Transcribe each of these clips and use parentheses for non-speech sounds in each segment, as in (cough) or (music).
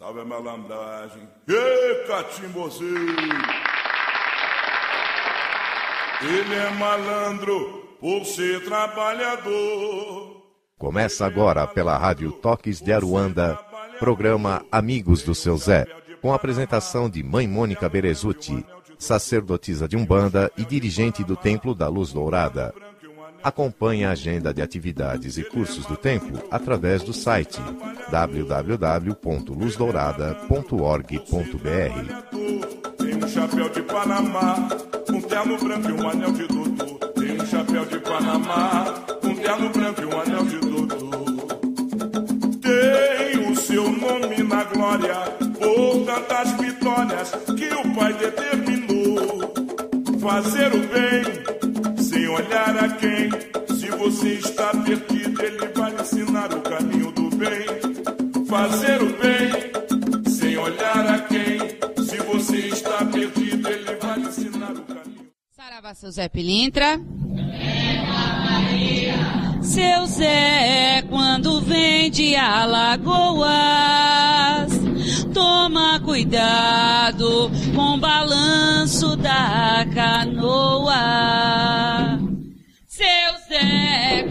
Salve a malandragem. Ê, catimbozinho! Ele é malandro por ser trabalhador. Começa agora pela Rádio Toques de Aruanda, programa Amigos do Seu Zé, com a apresentação de Mãe Mônica Berezuti, sacerdotisa de Umbanda e dirigente do Templo da Luz Dourada. Acompanhe a agenda de atividades e cursos do templo através do site www.luzdourada.org.br. Tem um chapéu de Panamá, um terno branco e um anel de doutor. Tem um chapéu de Panamá, um terno branco e um anel de doutor. Tem o seu nome na glória, por tantas vitórias que o Pai determinou. Fazer o bem, olhar a quem. Se você está perdido, ele vai ensinar o caminho do bem. Fazer o bem, sem olhar a quem. Se você está perdido, ele vai ensinar o caminho. Saravá, seu Zé Pilintra. Seu Zé, quando vem de Alagoas, toma cuidado com o balanço da canoa. back.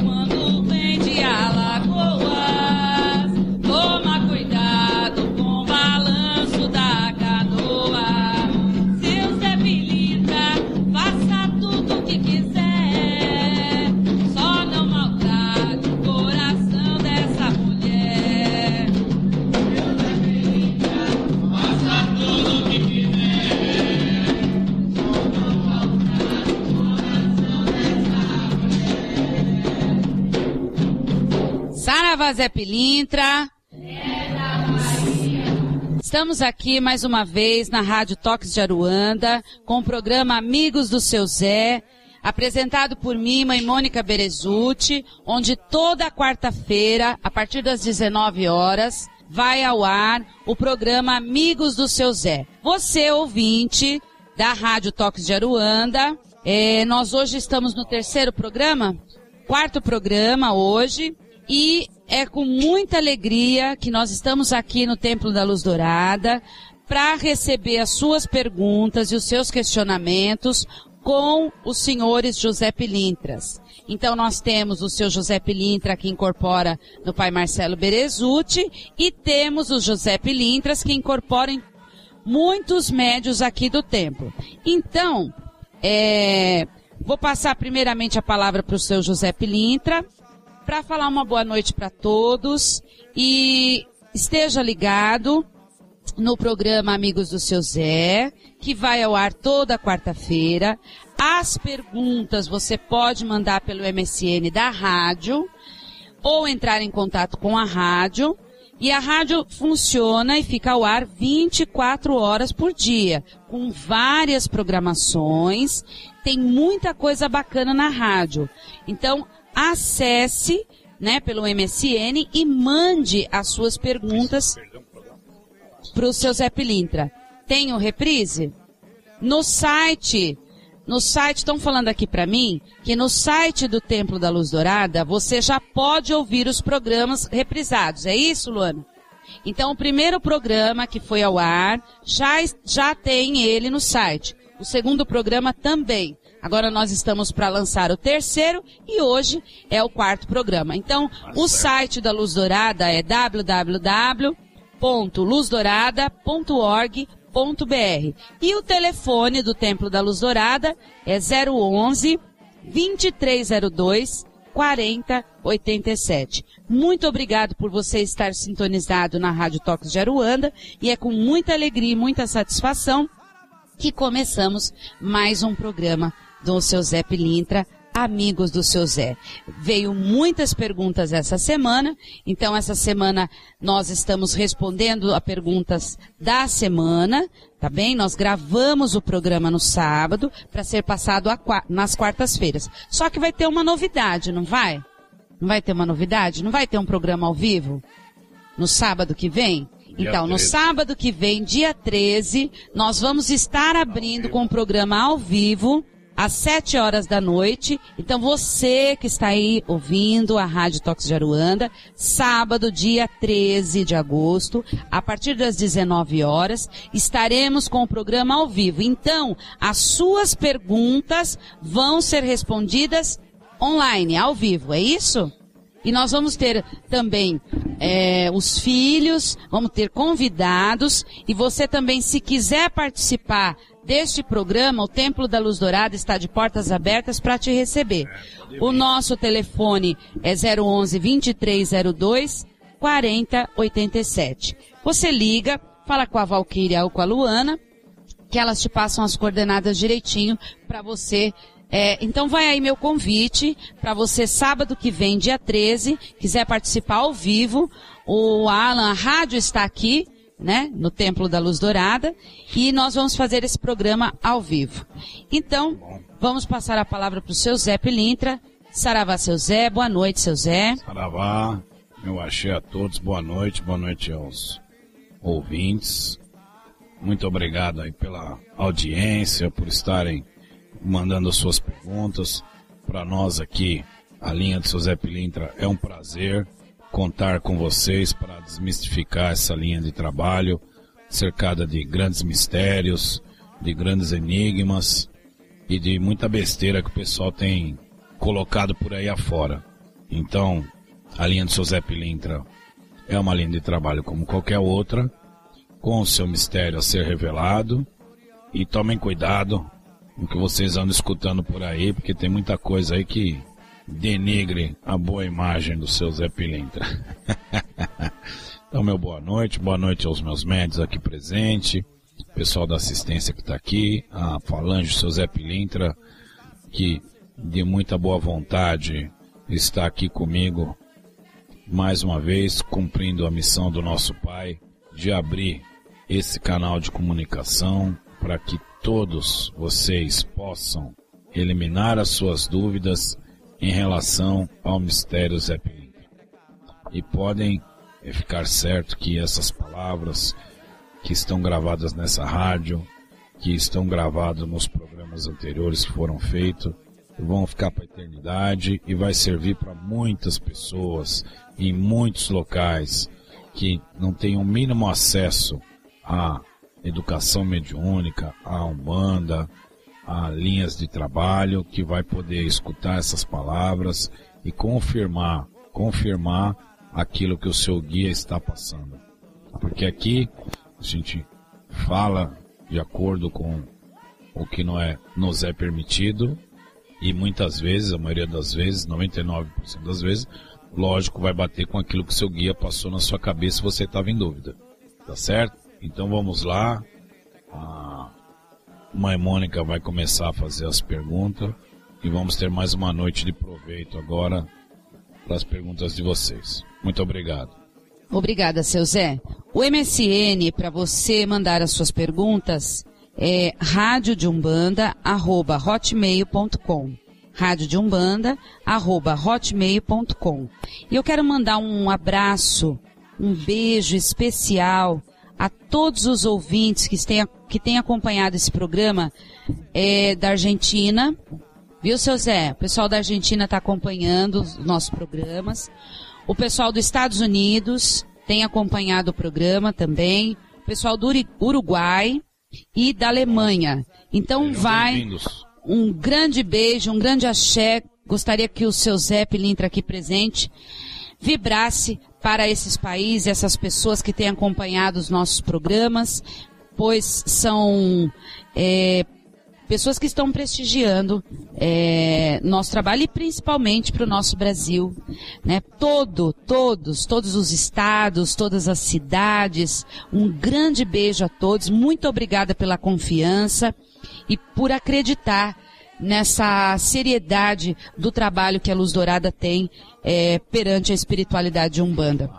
Saravá Zé Pilintra. Estamos aqui mais uma vez na Rádio Toques de Aruanda com o programa Amigos do Seu Zé, apresentado por mim, mãe Mônica Berezuti, onde toda quarta-feira, a partir das 19 horas, vai ao ar o programa Amigos do Seu Zé. Você, ouvinte da Rádio Toques de Aruanda, eh, nós hoje estamos no terceiro programa, quarto programa hoje, e é com muita alegria que nós estamos aqui no Templo da Luz Dourada para receber as suas perguntas e os seus questionamentos com os senhores José Pilintras. Então nós temos o seu José Pilintra que incorpora no pai Marcelo Berezuti e temos o José Pilintras que incorpora em muitos médios aqui do templo. Então, é, vou passar primeiramente a palavra para o seu José Pilintra para falar uma boa noite para todos e esteja ligado no programa Amigos do Seu Zé, que vai ao ar toda quarta-feira. As perguntas você pode mandar pelo MSN da rádio ou entrar em contato com a rádio. E a rádio funciona e fica ao ar 24 horas por dia, com várias programações. Tem muita coisa bacana na rádio. Então, acesse, né, pelo MSN e mande as suas perguntas para o seu Zé Pilintra. Tem o reprise? No site, no site, estão falando aqui para mim, que no site do Templo da Luz Dourada, você já pode ouvir os programas reprisados. É isso, Luana? Então, o primeiro programa que foi ao ar, já, já tem ele no site. O segundo programa também. Agora nós estamos para lançar o terceiro e hoje é o quarto programa. Então, o site da Luz Dourada é www.luzdourada.org.br e o telefone do Templo da Luz Dourada é 011 2302 4087. Muito obrigado por você estar sintonizado na Rádio Toques de Aruanda e é com muita alegria e muita satisfação que começamos mais um programa do seu Zé Pilintra, amigos do seu Zé. Veio muitas perguntas essa semana, então essa semana nós estamos respondendo a perguntas da semana, tá bem? Nós gravamos o programa no sábado para ser passado a, nas quartas-feiras. Só que vai ter uma novidade, não vai? Não vai ter uma novidade? Não vai ter um programa ao vivo? No sábado que vem? Então, no sábado que vem, dia 13, nós vamos estar abrindo com o programa ao vivo às 7 horas da noite. Então você que está aí ouvindo a Rádio Tox de Aruanda, sábado, dia 13 de agosto, a partir das 19 horas, estaremos com o programa ao vivo. Então, as suas perguntas vão ser respondidas online, ao vivo, é isso? E nós vamos ter também é, os filhos, vamos ter convidados, e você também, se quiser participar deste programa, o Templo da Luz Dourada está de portas abertas para te receber. O nosso telefone é 011 2302 4087. Você liga, fala com a Valquíria ou com a Luana, que elas te passam as coordenadas direitinho para você é, então vai aí meu convite para você sábado que vem, dia 13, quiser participar ao vivo. O Alan, a rádio está aqui, né, no Templo da Luz Dourada, e nós vamos fazer esse programa ao vivo. Então, vamos passar a palavra para o seu Zé Pilintra. Saravá, seu Zé. Boa noite, seu Zé. Saravá, eu achei a todos. Boa noite, boa noite aos ouvintes. Muito obrigado aí pela audiência, por estarem mandando as suas perguntas. Para nós aqui, a linha do seu Zé Pilintra, é um prazer contar com vocês para desmistificar essa linha de trabalho, cercada de grandes mistérios, de grandes enigmas e de muita besteira que o pessoal tem colocado por aí afora. Então, a linha do Zé Pilintra é uma linha de trabalho como qualquer outra, com o seu mistério a ser revelado. E tomem cuidado o que vocês andam escutando por aí, porque tem muita coisa aí que denigre a boa imagem do seu Zé Pilintra. (laughs) então, meu boa noite, boa noite aos meus médicos aqui presentes, pessoal da assistência que está aqui, a Falange, seu Zé Pilintra, que de muita boa vontade está aqui comigo mais uma vez, cumprindo a missão do nosso Pai de abrir esse canal de comunicação para que todos vocês possam eliminar as suas dúvidas em relação ao mistério Zé Pilintra. E podem ficar certo que essas palavras que estão gravadas nessa rádio, que estão gravadas nos programas anteriores que foram feitos, vão ficar para a eternidade e vai servir para muitas pessoas em muitos locais que não têm o mínimo acesso a educação mediúnica, a Umbanda, a linhas de trabalho que vai poder escutar essas palavras e confirmar, confirmar aquilo que o seu guia está passando. Porque aqui a gente fala de acordo com o que não é, nos é permitido e muitas vezes, a maioria das vezes, 99% das vezes, lógico, vai bater com aquilo que o seu guia passou na sua cabeça se você estava em dúvida. Tá certo? Então vamos lá. A mãe Mônica vai começar a fazer as perguntas e vamos ter mais uma noite de proveito agora para as perguntas de vocês. Muito obrigado. Obrigada, seu Zé. O MSN para você mandar as suas perguntas é radiodeumbanda@hotmail.com. radiodeumbanda@hotmail.com. E eu quero mandar um abraço, um beijo especial a todos os ouvintes que têm, que têm acompanhado esse programa é, da Argentina. Viu, seu Zé? O pessoal da Argentina está acompanhando os nossos programas. O pessoal dos Estados Unidos tem acompanhado o programa também. O pessoal do Uruguai e da Alemanha. Então vai um grande beijo, um grande axé. Gostaria que o seu Zé Pilintra aqui presente vibrasse para esses países, essas pessoas que têm acompanhado os nossos programas, pois são é, pessoas que estão prestigiando é, nosso trabalho e principalmente para o nosso Brasil, né? Todo, todos, todos os estados, todas as cidades. Um grande beijo a todos. Muito obrigada pela confiança e por acreditar nessa seriedade do trabalho que a Luz Dourada tem é, perante a espiritualidade de Umbanda.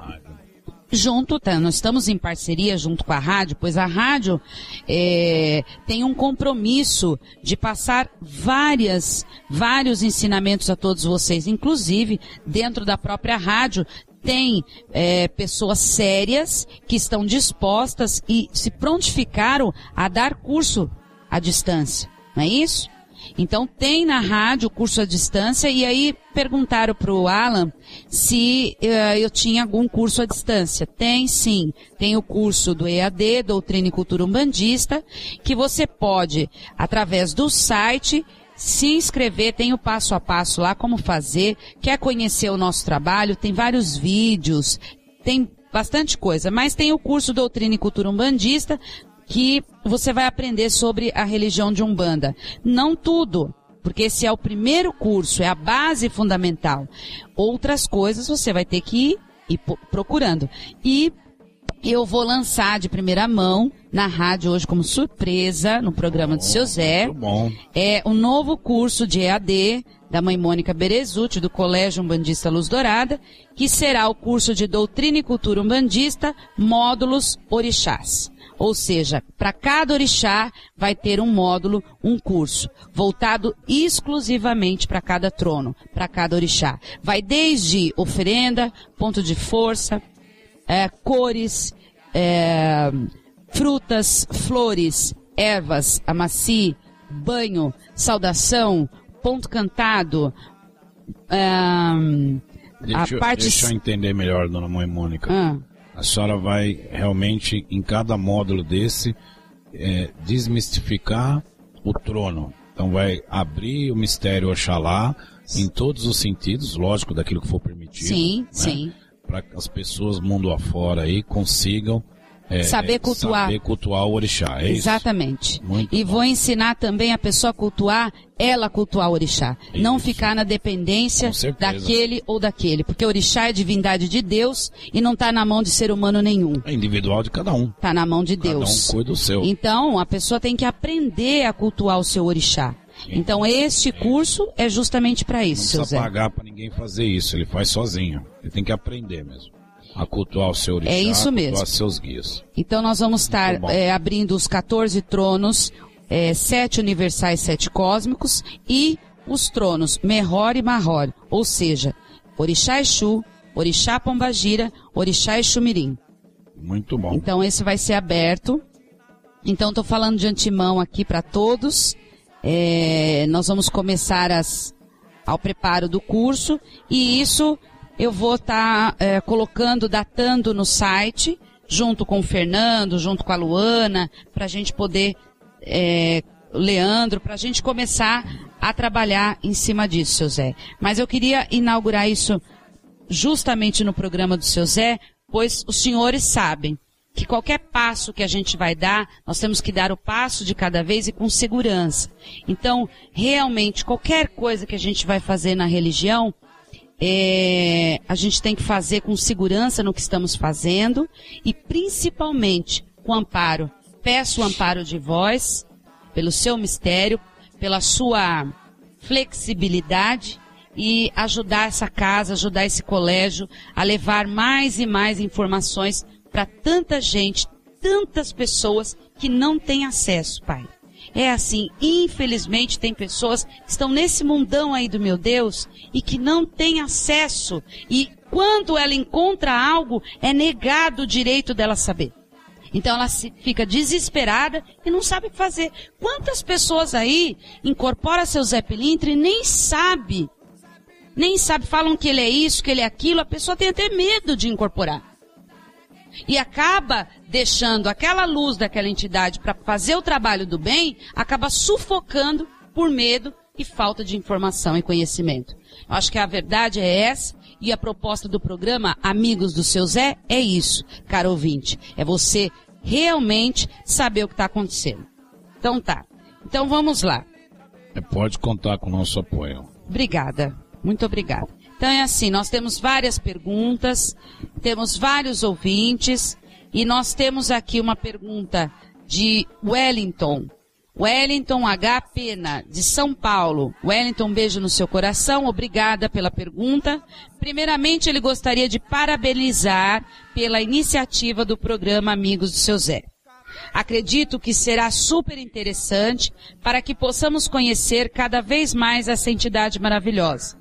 Junto, tá, nós estamos em parceria junto com a rádio, pois a rádio é, tem um compromisso de passar várias, vários ensinamentos a todos vocês, inclusive dentro da própria rádio tem é, pessoas sérias que estão dispostas e se prontificaram a dar curso à distância, não é isso? Então tem na rádio curso à distância e aí perguntaram para o Alan se uh, eu tinha algum curso à distância. Tem sim. Tem o curso do EAD, Doutrina e Cultura Umbandista, que você pode, através do site, se inscrever, tem o passo a passo lá, como fazer, quer conhecer o nosso trabalho, tem vários vídeos, tem bastante coisa, mas tem o curso Doutrina e Cultura Umbandista, que você vai aprender sobre a religião de Umbanda. Não tudo, porque esse é o primeiro curso, é a base fundamental. Outras coisas você vai ter que ir, procurando. E eu vou lançar de primeira mão na rádio hoje como surpresa no programa do seu Zé. Muito bom. É o um novo curso de EAD da mãe Mônica Berezuti, do Colégio Umbandista Luz Dourada, que será o curso de Doutrina e Cultura Umbandista, módulos orixás. Ou seja, para cada orixá vai ter um módulo, um curso, voltado exclusivamente para cada trono, para cada orixá. Vai desde oferenda, ponto de força, é, cores, é, frutas, flores, ervas, amaci, banho, saudação, ponto cantado, é, deixa, a parte... Deixa eu entender melhor, dona Mãe Mônica. Ah a senhora vai realmente, em cada módulo desse, é, desmistificar o trono. Então vai abrir o mistério Oxalá em todos os sentidos, lógico, daquilo que for permitido. Sim, né? sim. Para que as pessoas mundo afora aí consigam é, saber cultuar. Saber cultuar o orixá, é Exatamente. Isso? Muito e bom. vou ensinar também a pessoa a cultuar, ela cultuar o orixá. Isso. Não ficar na dependência daquele ou daquele. Porque o orixá é divindade de Deus e não está na mão de ser humano nenhum. É individual de cada um. Está na mão de cada Deus. Cada um cuida do seu. Então, a pessoa tem que aprender a cultuar o seu orixá. Então, este curso é justamente para isso, Não precisa pagar para ninguém fazer isso, ele faz sozinho. Ele tem que aprender mesmo a cultuar o seu orixá, é isso mesmo. seus guias. Então nós vamos estar é, abrindo os 14 tronos, é, sete universais, sete cósmicos e os tronos Merhor e Mahor, ou seja, Orixá Exu, Orixá Pombagira, Orixá Exumirim. Muito bom. Então esse vai ser aberto. Então estou falando de antemão aqui para todos. É, nós vamos começar as, ao preparo do curso e isso eu vou estar tá, é, colocando, datando no site, junto com o Fernando, junto com a Luana, para a gente poder, é, Leandro, para a gente começar a trabalhar em cima disso, seu Zé. Mas eu queria inaugurar isso justamente no programa do seu Zé, pois os senhores sabem que qualquer passo que a gente vai dar, nós temos que dar o passo de cada vez e com segurança. Então, realmente, qualquer coisa que a gente vai fazer na religião, é, a gente tem que fazer com segurança no que estamos fazendo e principalmente com amparo. Peço o amparo de vós, pelo seu mistério, pela sua flexibilidade e ajudar essa casa, ajudar esse colégio a levar mais e mais informações para tanta gente, tantas pessoas que não têm acesso, Pai. É assim, infelizmente tem pessoas que estão nesse mundão aí do meu Deus e que não têm acesso. E quando ela encontra algo, é negado o direito dela saber. Então ela fica desesperada e não sabe o que fazer. Quantas pessoas aí incorporam seu Zé Pilintra e nem sabe, nem sabe, falam que ele é isso, que ele é aquilo, a pessoa tem até medo de incorporar e acaba deixando aquela luz daquela entidade para fazer o trabalho do bem, acaba sufocando por medo e falta de informação e conhecimento. Eu acho que a verdade é essa e a proposta do programa Amigos do Seu Zé é isso, caro ouvinte. É você realmente saber o que está acontecendo. Então tá. Então vamos lá. É, pode contar com o nosso apoio. Obrigada. Muito obrigada. Então é assim, nós temos várias perguntas, temos vários ouvintes e nós temos aqui uma pergunta de Wellington. Wellington H. Pena, de São Paulo. Wellington, um beijo no seu coração. Obrigada pela pergunta. Primeiramente, ele gostaria de parabenizar pela iniciativa do programa Amigos do Seu Zé. Acredito que será super interessante para que possamos conhecer cada vez mais essa entidade maravilhosa.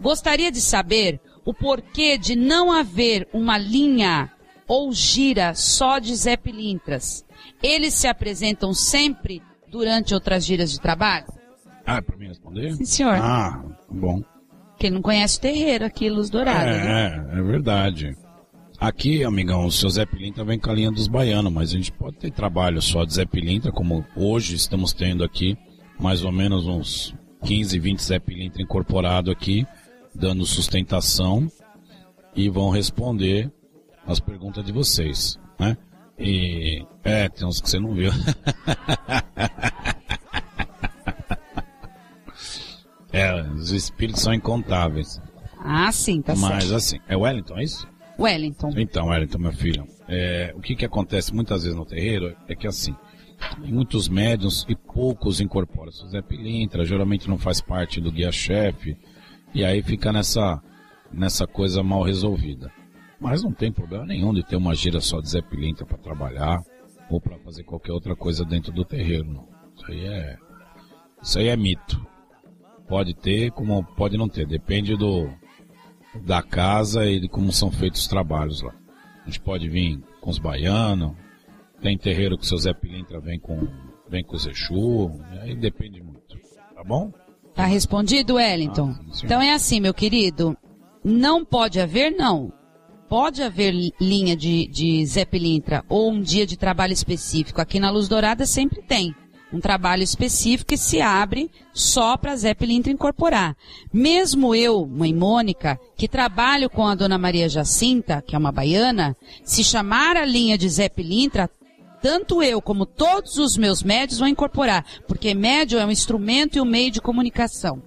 Gostaria de saber o porquê de não haver uma linha ou gira só de Zé Pilintras. Eles se apresentam sempre durante outras giras de trabalho? Ah, é pra mim responder? Sim, senhor. Ah, bom. Quem não conhece o terreiro aqui, Luz Dourada, né? É, é verdade. Aqui, amigão, o seu Zé Pilintra vem com a linha dos baianos, mas a gente pode ter trabalho só de Zé Pilintra, como hoje estamos tendo aqui, mais ou menos uns 15, 20 Zé Pilintra incorporado aqui, dando sustentação e vão responder as perguntas de vocês, né? E, é, tem uns que você não viu. (laughs) é, os espíritos são incontáveis. Ah, sim, tá Mas certo. assim, é Wellington, é isso? Wellington. Então, Wellington, meu filho, é, o que que acontece muitas vezes no terreiro é que assim, muitos médiums e poucos incorporam. O Zé Pilintra geralmente não faz parte do guia-chefe, e aí fica nessa, nessa coisa mal resolvida. Mas não tem problema nenhum de ter uma gira só de Zé Pilintra para trabalhar, ou para fazer qualquer outra coisa dentro do terreiro, não. Isso aí é, isso aí é mito. Pode ter, como pode não ter, depende do, da casa e de como são feitos os trabalhos lá. A gente pode vir com os baianos, tem terreiro que o seu Zé Pilintra vem com, vem com os Exu, aí depende muito. Tá bom? Tá respondido, Wellington? Ah, sim, então é assim, meu querido. Não pode haver, não. Pode haver li- linha de, de Zé Pilintra ou um dia de trabalho específico. Aqui na Luz Dourada sempre tem um trabalho específico que se abre só para Zé Pilintra incorporar. Mesmo eu, mãe Mônica, que trabalho com a dona Maria Jacinta, que é uma baiana, se chamar a linha de Zé Pilintra, tanto eu como todos os meus médios vão incorporar, porque médio é um instrumento e um meio de comunicação.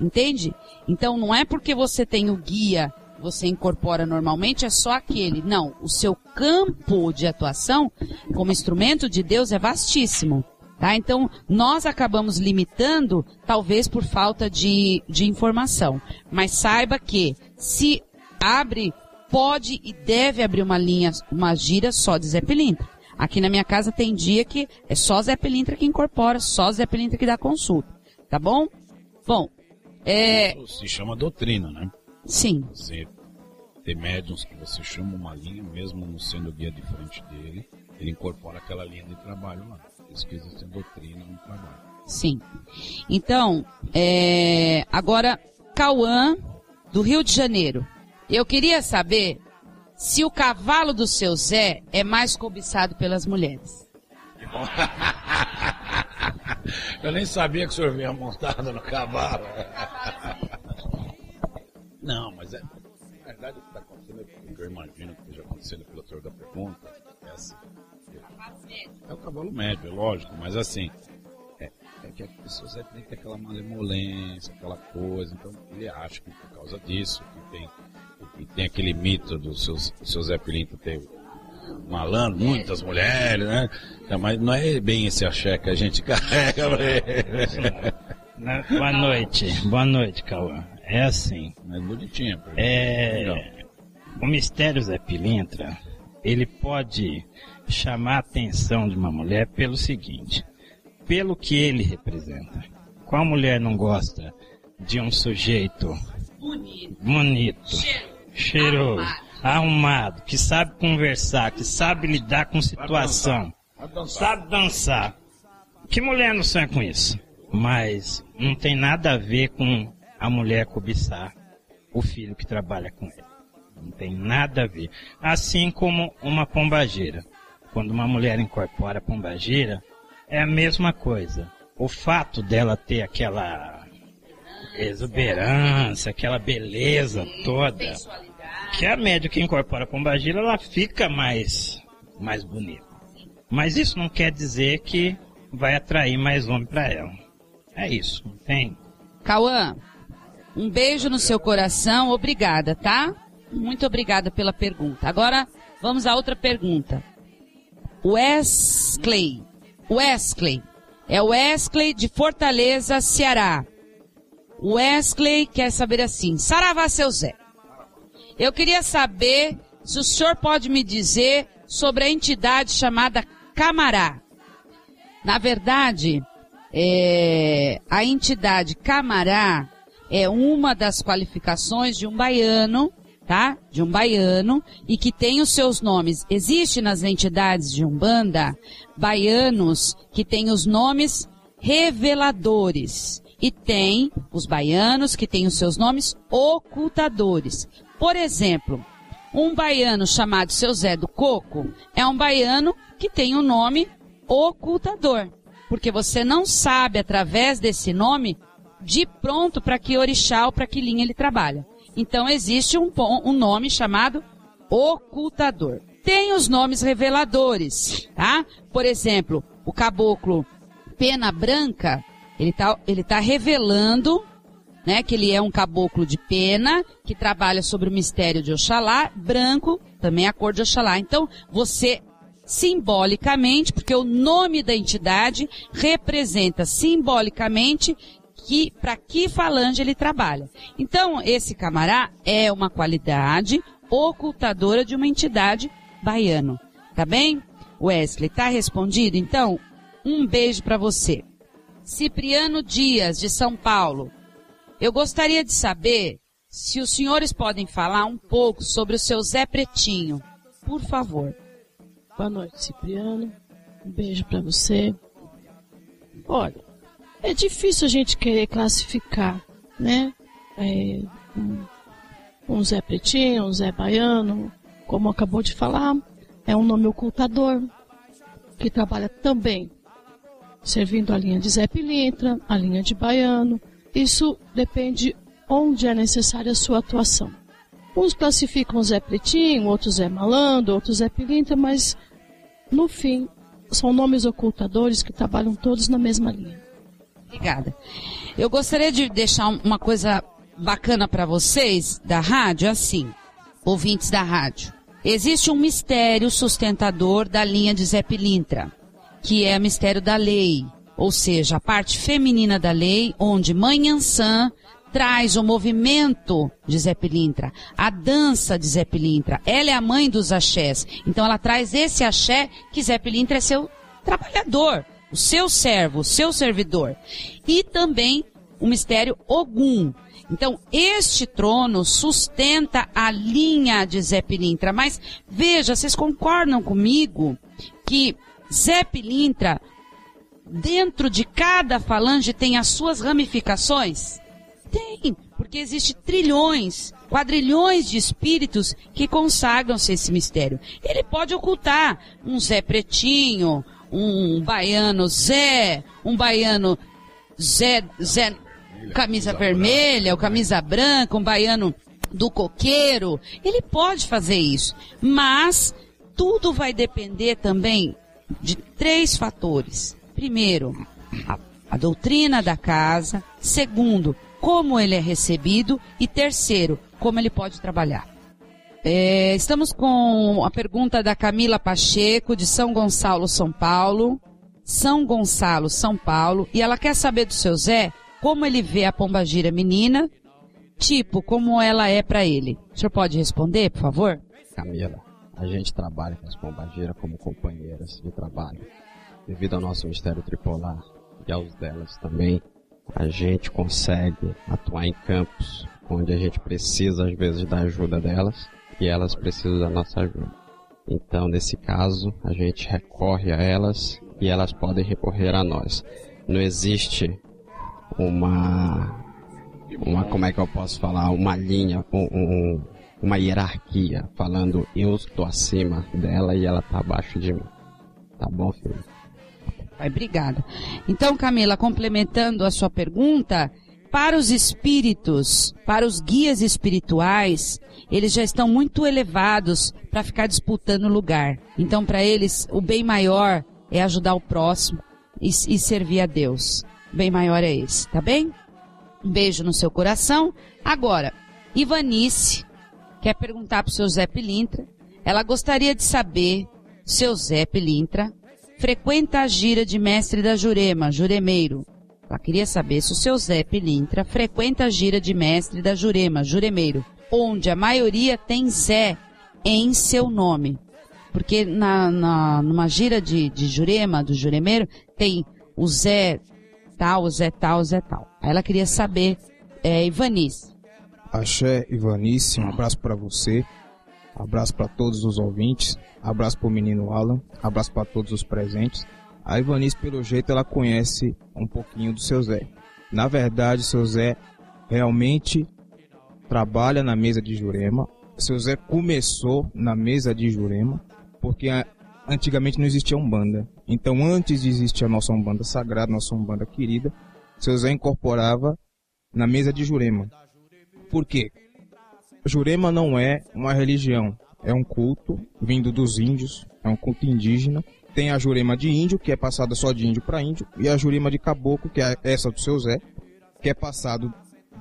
Entende? Então não é porque você tem o guia, você incorpora normalmente, é só aquele. Não, o seu campo de atuação como instrumento de Deus é vastíssimo. Tá? Então, nós acabamos limitando, talvez por falta de, de informação. Mas saiba que, se abre, pode e deve abrir uma linha, uma gira só de Pilintra. Aqui na minha casa tem dia que é só Zé Pilintra que incorpora, só Zé Pilintra que dá consulta. Tá bom? Bom, é, Isso se chama doutrina, né? sim, Você ter médiums que você chama uma linha, mesmo não sendo o guia de frente dele, ele incorpora aquela linha de trabalho lá. Isso que existe doutrina no trabalho. sim. Então, é, agora, Cauã, do Rio de Janeiro. Eu queria saber se o cavalo do seu Zé é mais cobiçado pelas mulheres. (laughs) Eu nem sabia que o senhor vinha montado no cavalo. (laughs) Não, mas é. Na verdade, o que está acontecendo, é o que eu imagino que esteja acontecendo pelo autor da pergunta, é assim. É o cavalo médio, é lógico, mas assim. É, é que a pessoa sempre tem que ter aquela malemolência, aquela coisa, então ele acha que por causa disso, que tem, que tem aquele mito do seu, seu Zé Pilinto ter malandro, muitas mulheres, né? É, Mas não é bem esse axé que a gente (laughs) carrega. Na- Boa noite, boa noite, Cauã. É assim, Mas bonitinha. é, o mistério Zé Pilintra, ele pode chamar a atenção de uma mulher pelo seguinte, pelo que ele representa. Qual mulher não gosta de um sujeito bonito, cheiroso, arrumado, que sabe conversar, que sabe lidar com situação, sabe dançar? Que mulher não sonha com isso? Mas não tem nada a ver com a mulher cobiçar o filho que trabalha com ele. Não tem nada a ver. Assim como uma pombageira. Quando uma mulher incorpora a pombageira, é a mesma coisa. O fato dela ter aquela exuberância, aquela beleza toda, que a média que incorpora a pombagira, ela fica mais, mais bonita. Mas isso não quer dizer que vai atrair mais homem para ela. É isso, não tem? Cauã, um beijo no seu coração, obrigada, tá? Muito obrigada pela pergunta. Agora, vamos a outra pergunta. Wesley. Wesley. É Wesley de Fortaleza, Ceará. Wesley quer saber assim, Saravá seu Zé. Eu queria saber se o senhor pode me dizer sobre a entidade chamada Camará. Na verdade, é, a entidade Camará é uma das qualificações de um baiano, tá? De um baiano e que tem os seus nomes. Existe nas entidades de Umbanda baianos que têm os nomes reveladores. E tem os baianos que têm os seus nomes ocultadores. Por exemplo, um baiano chamado Seu Zé do Coco é um baiano que tem o um nome ocultador. Porque você não sabe, através desse nome, de pronto para que orixá ou para que linha ele trabalha. Então existe um, um nome chamado ocultador. Tem os nomes reveladores, tá? Por exemplo, o caboclo Pena Branca, ele tá, ele tá revelando, né, que ele é um caboclo de pena, que trabalha sobre o mistério de Oxalá, branco, também a cor de Oxalá. Então, você simbolicamente, porque o nome da entidade representa simbolicamente que para que falange ele trabalha. Então, esse camará é uma qualidade ocultadora de uma entidade baiano. Tá bem? Wesley, tá respondido? Então, um beijo para você. Cipriano Dias, de São Paulo. Eu gostaria de saber se os senhores podem falar um pouco sobre o seu Zé Pretinho. Por favor. Boa noite, Cipriano. Um beijo para você. Olha, é difícil a gente querer classificar, né? É, um, um Zé Pretinho, um Zé Baiano, como acabou de falar, é um nome ocultador, que trabalha também servindo a linha de Zé Pilintra, a linha de Baiano. Isso depende onde é necessária a sua atuação. Uns classificam Zé Pretinho, outros Zé Malandro, outros Zé Pilintra, mas no fim são nomes ocultadores que trabalham todos na mesma linha. Obrigada. Eu gostaria de deixar uma coisa bacana para vocês da rádio, assim, ouvintes da rádio. Existe um mistério sustentador da linha de Zé Pilintra, que é mistério da lei, ou seja, a parte feminina da lei, onde Mãe Ansan traz o movimento de Zé Pilintra, a dança de Zé Pilintra. Ela é a mãe dos axés, então ela traz esse axé que Zé Pilintra é seu trabalhador o seu servo, o seu servidor. E também o mistério Ogum. Então, este trono sustenta a linha de Zé Pilintra. Mas veja, vocês concordam comigo que Zé Pilintra, dentro de cada falange, tem as suas ramificações? Tem, porque existe trilhões, quadrilhões de espíritos que consagram-se esse mistério. Ele pode ocultar um Zé Pretinho, um baiano Zé, um baiano Zé, Zé camisa vermelha, ou camisa branca, um baiano do coqueiro. Ele pode fazer isso, mas tudo vai depender também de três fatores. Primeiro, a, a doutrina da casa. Segundo, como ele é recebido. E terceiro, como ele pode trabalhar. É, estamos com a pergunta da Camila Pacheco, de São Gonçalo, São Paulo. São Gonçalo, São Paulo. E ela quer saber do seu Zé como ele vê a pombagira menina, tipo, como ela é para ele. O senhor pode responder, por favor? Camila, a gente trabalha com as pombagiras como companheiras de trabalho. Devido ao nosso mistério tripolar e aos delas também, a gente consegue atuar em campos onde a gente precisa às vezes da ajuda delas e elas precisam da nossa ajuda. Então, nesse caso, a gente recorre a elas e elas podem recorrer a nós. Não existe uma, uma como é que eu posso falar, uma linha, um, um, uma hierarquia, falando eu estou acima dela e ela está abaixo de mim. Tá bom, filho? Pai, obrigada. Então, Camila, complementando a sua pergunta, para os espíritos, para os guias espirituais, eles já estão muito elevados para ficar disputando lugar. Então, para eles, o bem maior é ajudar o próximo e, e servir a Deus. O bem maior é esse, tá bem? Um beijo no seu coração. Agora, Ivanice quer perguntar para o seu Zé Pilintra. Ela gostaria de saber, seu Zé Pilintra, frequenta a gira de mestre da Jurema, Juremeiro, ela queria saber se o seu Zé Pilintra frequenta a gira de mestre da Jurema, Juremeiro, onde a maioria tem Zé em seu nome. Porque na, na, numa gira de, de Jurema, do Juremeiro, tem o Zé tal, o Zé tal, o Zé tal. Aí ela queria saber, é, Ivanice. Axé, Ivanice, um abraço para você, abraço para todos os ouvintes, abraço para o menino Alan, abraço para todos os presentes. A Ivanice, pelo jeito, ela conhece um pouquinho do seu Zé. Na verdade, seu Zé realmente trabalha na mesa de Jurema. Seu Zé começou na mesa de Jurema, porque antigamente não existia Umbanda. Então, antes de existir a nossa Umbanda sagrada, nossa Umbanda querida, seu Zé incorporava na mesa de Jurema. Por quê? Jurema não é uma religião, é um culto vindo dos índios, é um culto indígena. Tem a Jurema de índio, que é passada só de índio para índio, e a Jurema de caboclo, que é essa do seu Zé, que é passado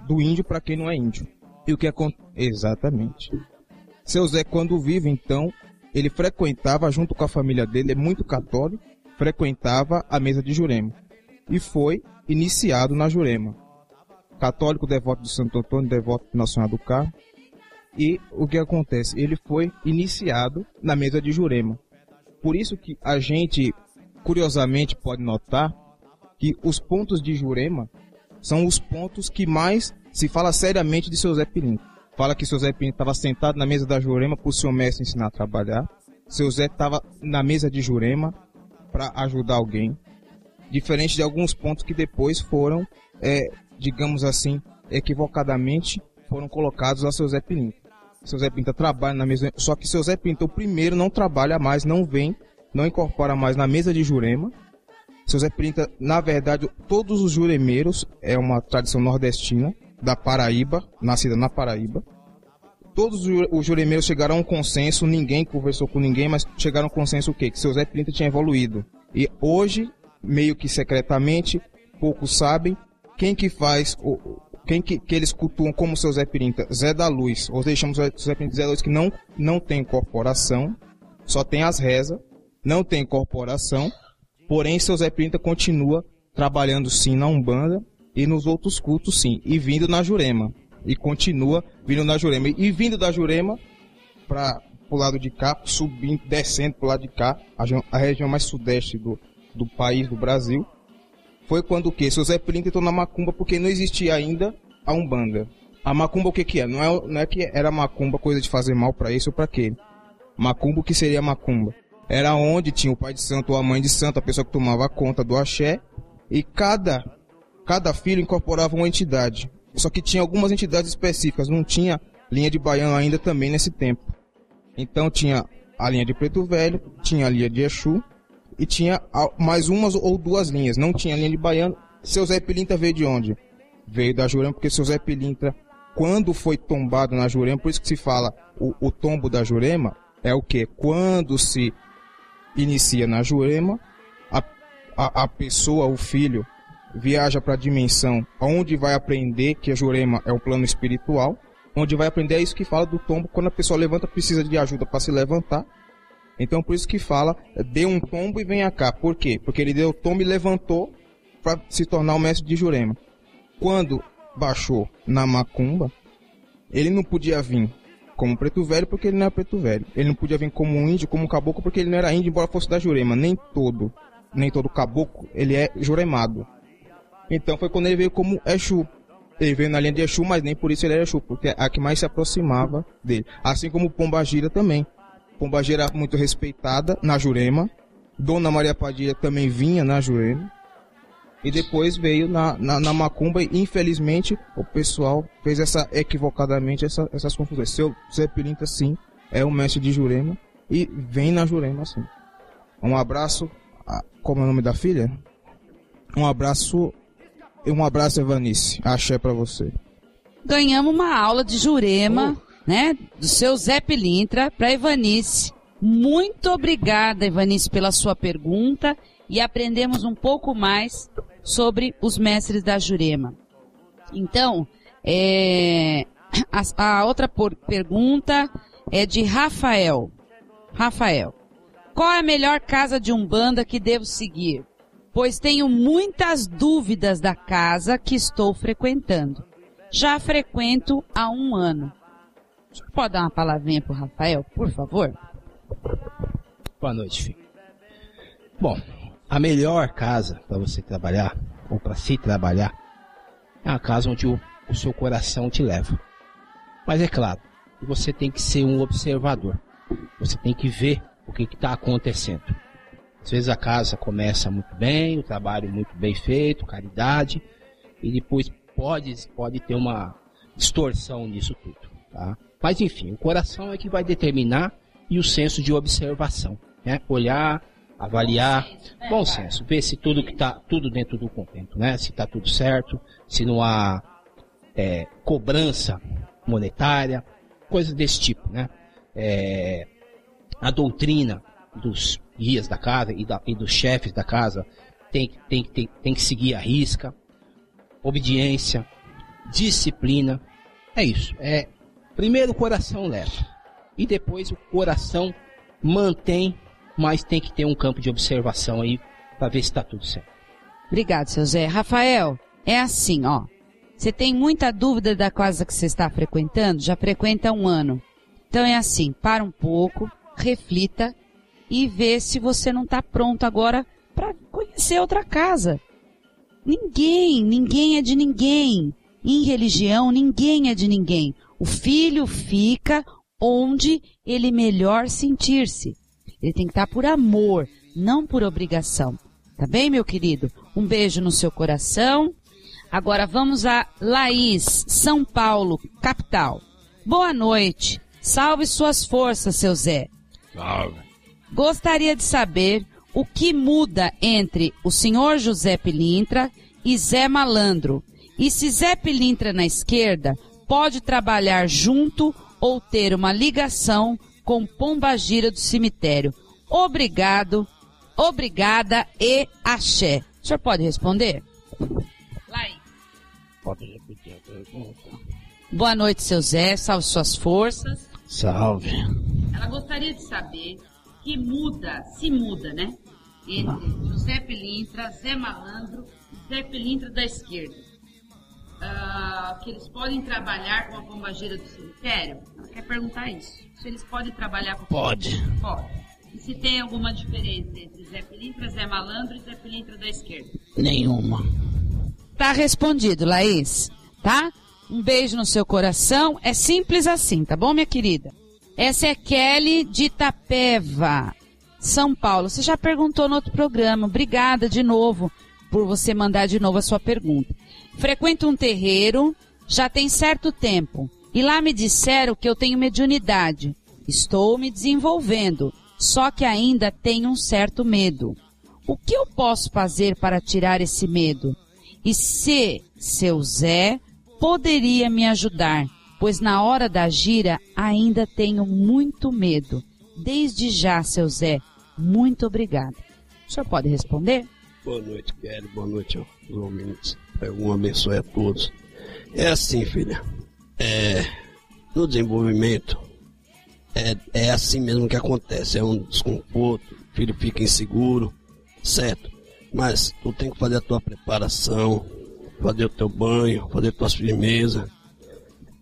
do índio para quem não é índio. E o que acontece? Exatamente. Seu Zé, quando vive, então, ele frequentava, junto com a família dele, é muito católico, frequentava a mesa de Jurema. E foi iniciado na Jurema. Católico, devoto de Santo Antônio, devoto de do Carmo. E o que acontece? Ele foi iniciado na mesa de Jurema. Por isso que a gente, curiosamente, pode notar que os pontos de Jurema são os pontos que mais se fala seriamente de seu Zé Pilintra. Fala que seu Zé Pilintra estava sentado na mesa da Jurema para o seu mestre ensinar a trabalhar. Seu Zé estava na mesa de Jurema para ajudar alguém. Diferente de alguns pontos que depois foram, é, digamos assim, equivocadamente foram colocados a seu Zé Pilintra. Seu Zé Pinta trabalha na mesa, só que seu Zé Pinta, o primeiro, não trabalha mais, não vem, não incorpora mais na mesa de Jurema. Seu Zé Pinta, na verdade, todos os juremeiros, é uma tradição nordestina, da Paraíba, nascida na Paraíba. Todos os juremeiros chegaram a um consenso, ninguém conversou com ninguém, mas chegaram a um consenso o quê? Que seu Zé Pinta tinha evoluído. E hoje, meio que secretamente, poucos sabem, quem que faz o, o- quem que, que eles cultuam como seu Zé Pirinta? Zé da Luz. Ou deixamos o Zé Pirinta Zé da Luz que não, não tem corporação, só tem as rezas, não tem corporação, porém seu Zé Pirinta continua trabalhando sim na Umbanda e nos outros cultos sim, e vindo na Jurema. E continua vindo na Jurema. E vindo da Jurema para o lado de cá, subindo, descendo pro lado de cá, a, a região mais sudeste do, do país, do Brasil, foi quando o quê? Seu Zé Pilintra entrou na macumba porque não existia ainda a Umbanda. A macumba o que que é? Não é, não é que era macumba coisa de fazer mal para esse ou para aquele. Macumba o que seria macumba? Era onde tinha o pai de santo ou a mãe de santo, a pessoa que tomava conta do axé, e cada cada filho incorporava uma entidade. Só que tinha algumas entidades específicas, não tinha linha de baiano ainda também nesse tempo. Então tinha a linha de Preto Velho, tinha a linha de Exu, e tinha mais umas ou duas linhas. Não tinha linha de baiano. Seu Zé Pilintra veio de onde? Veio da Jurema, porque seu Zé Pilintra, quando foi tombado na Jurema, por isso que se fala o, o tombo da Jurema, é o que? Quando se inicia na Jurema, a, a, a pessoa, o filho, viaja para a dimensão onde vai aprender que a Jurema é um plano espiritual, onde vai aprender é isso que fala do tombo, quando a pessoa levanta, precisa de ajuda para se levantar, então por isso que fala, dê um tombo e venha cá. Por quê? Porque ele deu tombo e levantou para se tornar o mestre de Jurema. Quando baixou na macumba, ele não podia vir como preto velho porque ele não era preto velho. Ele não podia vir como um índio, como um caboclo porque ele não era índio, embora fosse da Jurema. Nem todo, nem todo caboclo, ele é juremado. Então foi quando ele veio como Exu. Ele veio na linha de Exu, mas nem por isso ele era Exu, porque é a que mais se aproximava dele. Assim como Pombagira também. Pombagira era muito respeitada na Jurema. Dona Maria Padilha também vinha na Jurema. E depois veio na, na, na Macumba e infelizmente o pessoal fez essa equivocadamente essa, essas confusões. Seu Zé sim é o mestre de Jurema e vem na Jurema sim. Um abraço, a- como é o nome da filha? Um abraço, um abraço Evanice, axé pra você. Ganhamos uma aula de Jurema, né? Do seu Zé Pilintra para Ivanice. Muito obrigada, Ivanice, pela sua pergunta e aprendemos um pouco mais sobre os mestres da Jurema. Então, é, a, a outra por- pergunta é de Rafael. Rafael, qual é a melhor casa de umbanda que devo seguir? Pois tenho muitas dúvidas da casa que estou frequentando. Já frequento há um ano. Pode dar uma palavrinha pro Rafael, por favor? Boa noite, filho. Bom, a melhor casa para você trabalhar, ou para se trabalhar, é a casa onde o, o seu coração te leva. Mas é claro, você tem que ser um observador. Você tem que ver o que está acontecendo. Às vezes a casa começa muito bem, o trabalho muito bem feito, caridade, e depois pode, pode ter uma distorção nisso tudo. Tá? Mas enfim, o coração é que vai determinar e o senso de observação. Né? Olhar, avaliar, bom senso, ver se tudo que tá tudo dentro do contento, né? Se está tudo certo, se não há é, cobrança monetária, coisas desse tipo, né? É, a doutrina dos guias da casa e, da, e dos chefes da casa tem, tem, tem, tem que seguir a risca, obediência, disciplina, é isso. É primeiro o coração leva e depois o coração mantém, mas tem que ter um campo de observação aí para ver se está tudo certo. Obrigado, seu Zé. Rafael, é assim, ó. Você tem muita dúvida da casa que você está frequentando? Já frequenta há um ano. Então é assim, para um pouco, reflita e vê se você não está pronto agora para conhecer outra casa. Ninguém, ninguém é de ninguém. Em religião, ninguém é de ninguém. O filho fica onde ele melhor sentir-se. Ele tem que estar por amor, não por obrigação. Tá bem, meu querido? Um beijo no seu coração. Agora vamos a Laís, São Paulo, capital. Boa noite. Salve suas forças, seu Zé. Salve. Gostaria de saber o que muda entre o senhor José Pilintra e Zé Malandro. E se Zé Pilintra na esquerda pode trabalhar junto ou ter uma ligação com Pombagira do cemitério. Obrigado, obrigada e axé. O senhor pode responder? Laí. Pode repetir a pergunta. Boa noite, seu Zé. Salve suas forças. Salve. Ela gostaria de saber que muda, se muda, né? Entre José Pilintra, Zé Malandro e Zé Pilintra da esquerda. Ah, que eles podem trabalhar com a pombageira do cemitério? Ela quer perguntar isso. Se eles podem trabalhar com a Pode. Pode. E se tem alguma diferença entre Zé Pilintra, Zé Malandro e Zé Pilintra da esquerda? Nenhuma. Tá respondido, Laís. Tá? Um beijo no seu coração. É simples assim, tá bom, minha querida? Essa é Kelly de Itapeva, São Paulo. Você já perguntou no outro programa. Obrigada de novo por você mandar de novo a sua pergunta. Frequento um terreiro já tem certo tempo e lá me disseram que eu tenho mediunidade. Estou me desenvolvendo, só que ainda tenho um certo medo. O que eu posso fazer para tirar esse medo? E se seu Zé poderia me ajudar, pois na hora da gira ainda tenho muito medo. Desde já, seu Zé, muito obrigada. O senhor pode responder? Boa noite, Kelly. Boa noite aos ouvintes. Um abençoe a todos. É assim, filha. É, no desenvolvimento, é, é assim mesmo que acontece. É um desconforto, o filho fica inseguro, certo? Mas tu tem que fazer a tua preparação, fazer o teu banho, fazer tuas firmezas.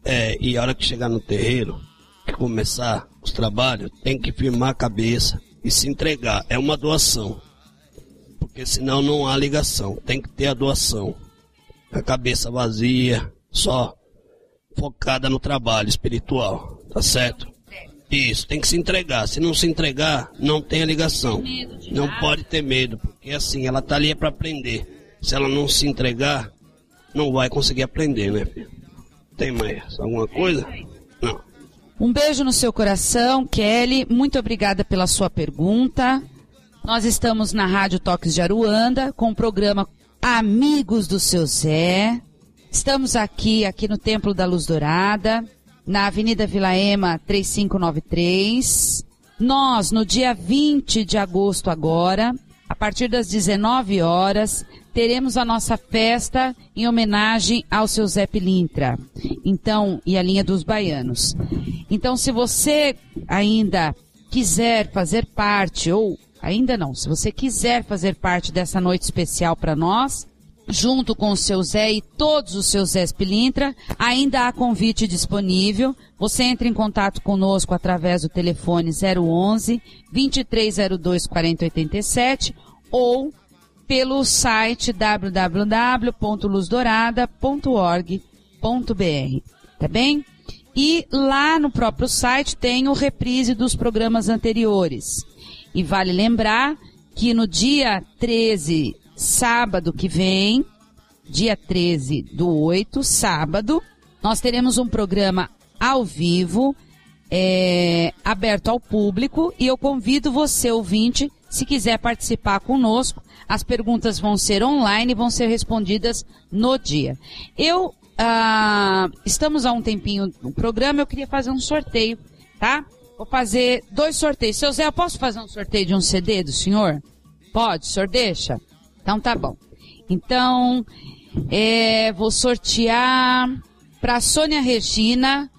É, e a hora que chegar no terreiro, que começar os trabalhos, tem que firmar a cabeça e se entregar. É uma doação. Porque senão não há ligação. Tem que ter a doação. A cabeça vazia, só focada no trabalho espiritual. Tá certo? Isso, tem que se entregar. Se não se entregar, não tem a ligação. Não pode ter medo, porque assim, ela tá ali é para aprender. Se ela não se entregar, não vai conseguir aprender, né, filho? Tem mais alguma coisa? Não. Um beijo no seu coração, Kelly. Muito obrigada pela sua pergunta. Nós estamos na Rádio Toques de Aruanda com o programa Amigos do Seu Zé. Estamos aqui, aqui no Templo da Luz Dourada, na Avenida Vila Ema 3593. Nós, no dia 20 de agosto agora, a partir das 19 horas, teremos a nossa festa em homenagem ao seu Zé Pilintra. Então, e a linha dos baianos. Então, se você ainda quiser fazer parte, ou ainda não, se você quiser fazer parte dessa noite especial para nós, junto com o seu Zé e todos os seus Zés Pilintra, ainda há convite disponível. Você entra em contato conosco através do telefone 011 2302 4087 ou pelo site www.luzdourada.org.br. Tá bem? E lá no próprio site tem o reprise dos programas anteriores. E vale lembrar que no dia 13, sábado que vem, dia 13 do 8, sábado, nós teremos um programa ao vivo, é, aberto ao público, e eu convido você, ouvinte, se quiser participar conosco, as perguntas vão ser online e vão ser respondidas no dia. Eu, ah, estamos há um tempinho no programa, eu queria fazer um sorteio, tá? Vou fazer dois sorteios. Seu Zé, eu posso fazer um sorteio de um CD do senhor? Pode, senhor deixa? Então tá bom. Então, é, vou sortear para Sônia Regina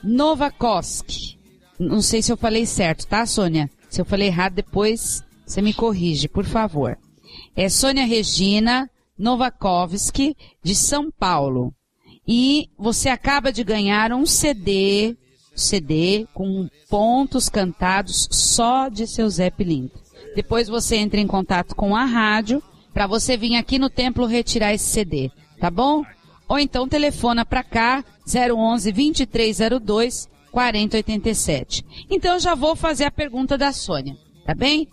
Novakoski. Não sei se eu falei certo, tá, Sônia? Se eu falei errado, depois você me corrige, por favor. É Sônia Regina Novakovski, de São Paulo. E você acaba de ganhar um CD, CD com pontos cantados só de seu Zé Pilintra. Depois você entra em contato com a rádio para você vir aqui no templo retirar esse CD, tá bom? Ou então telefona para cá 011 2302 4087. Então eu já vou fazer a pergunta da Sônia, tá bem?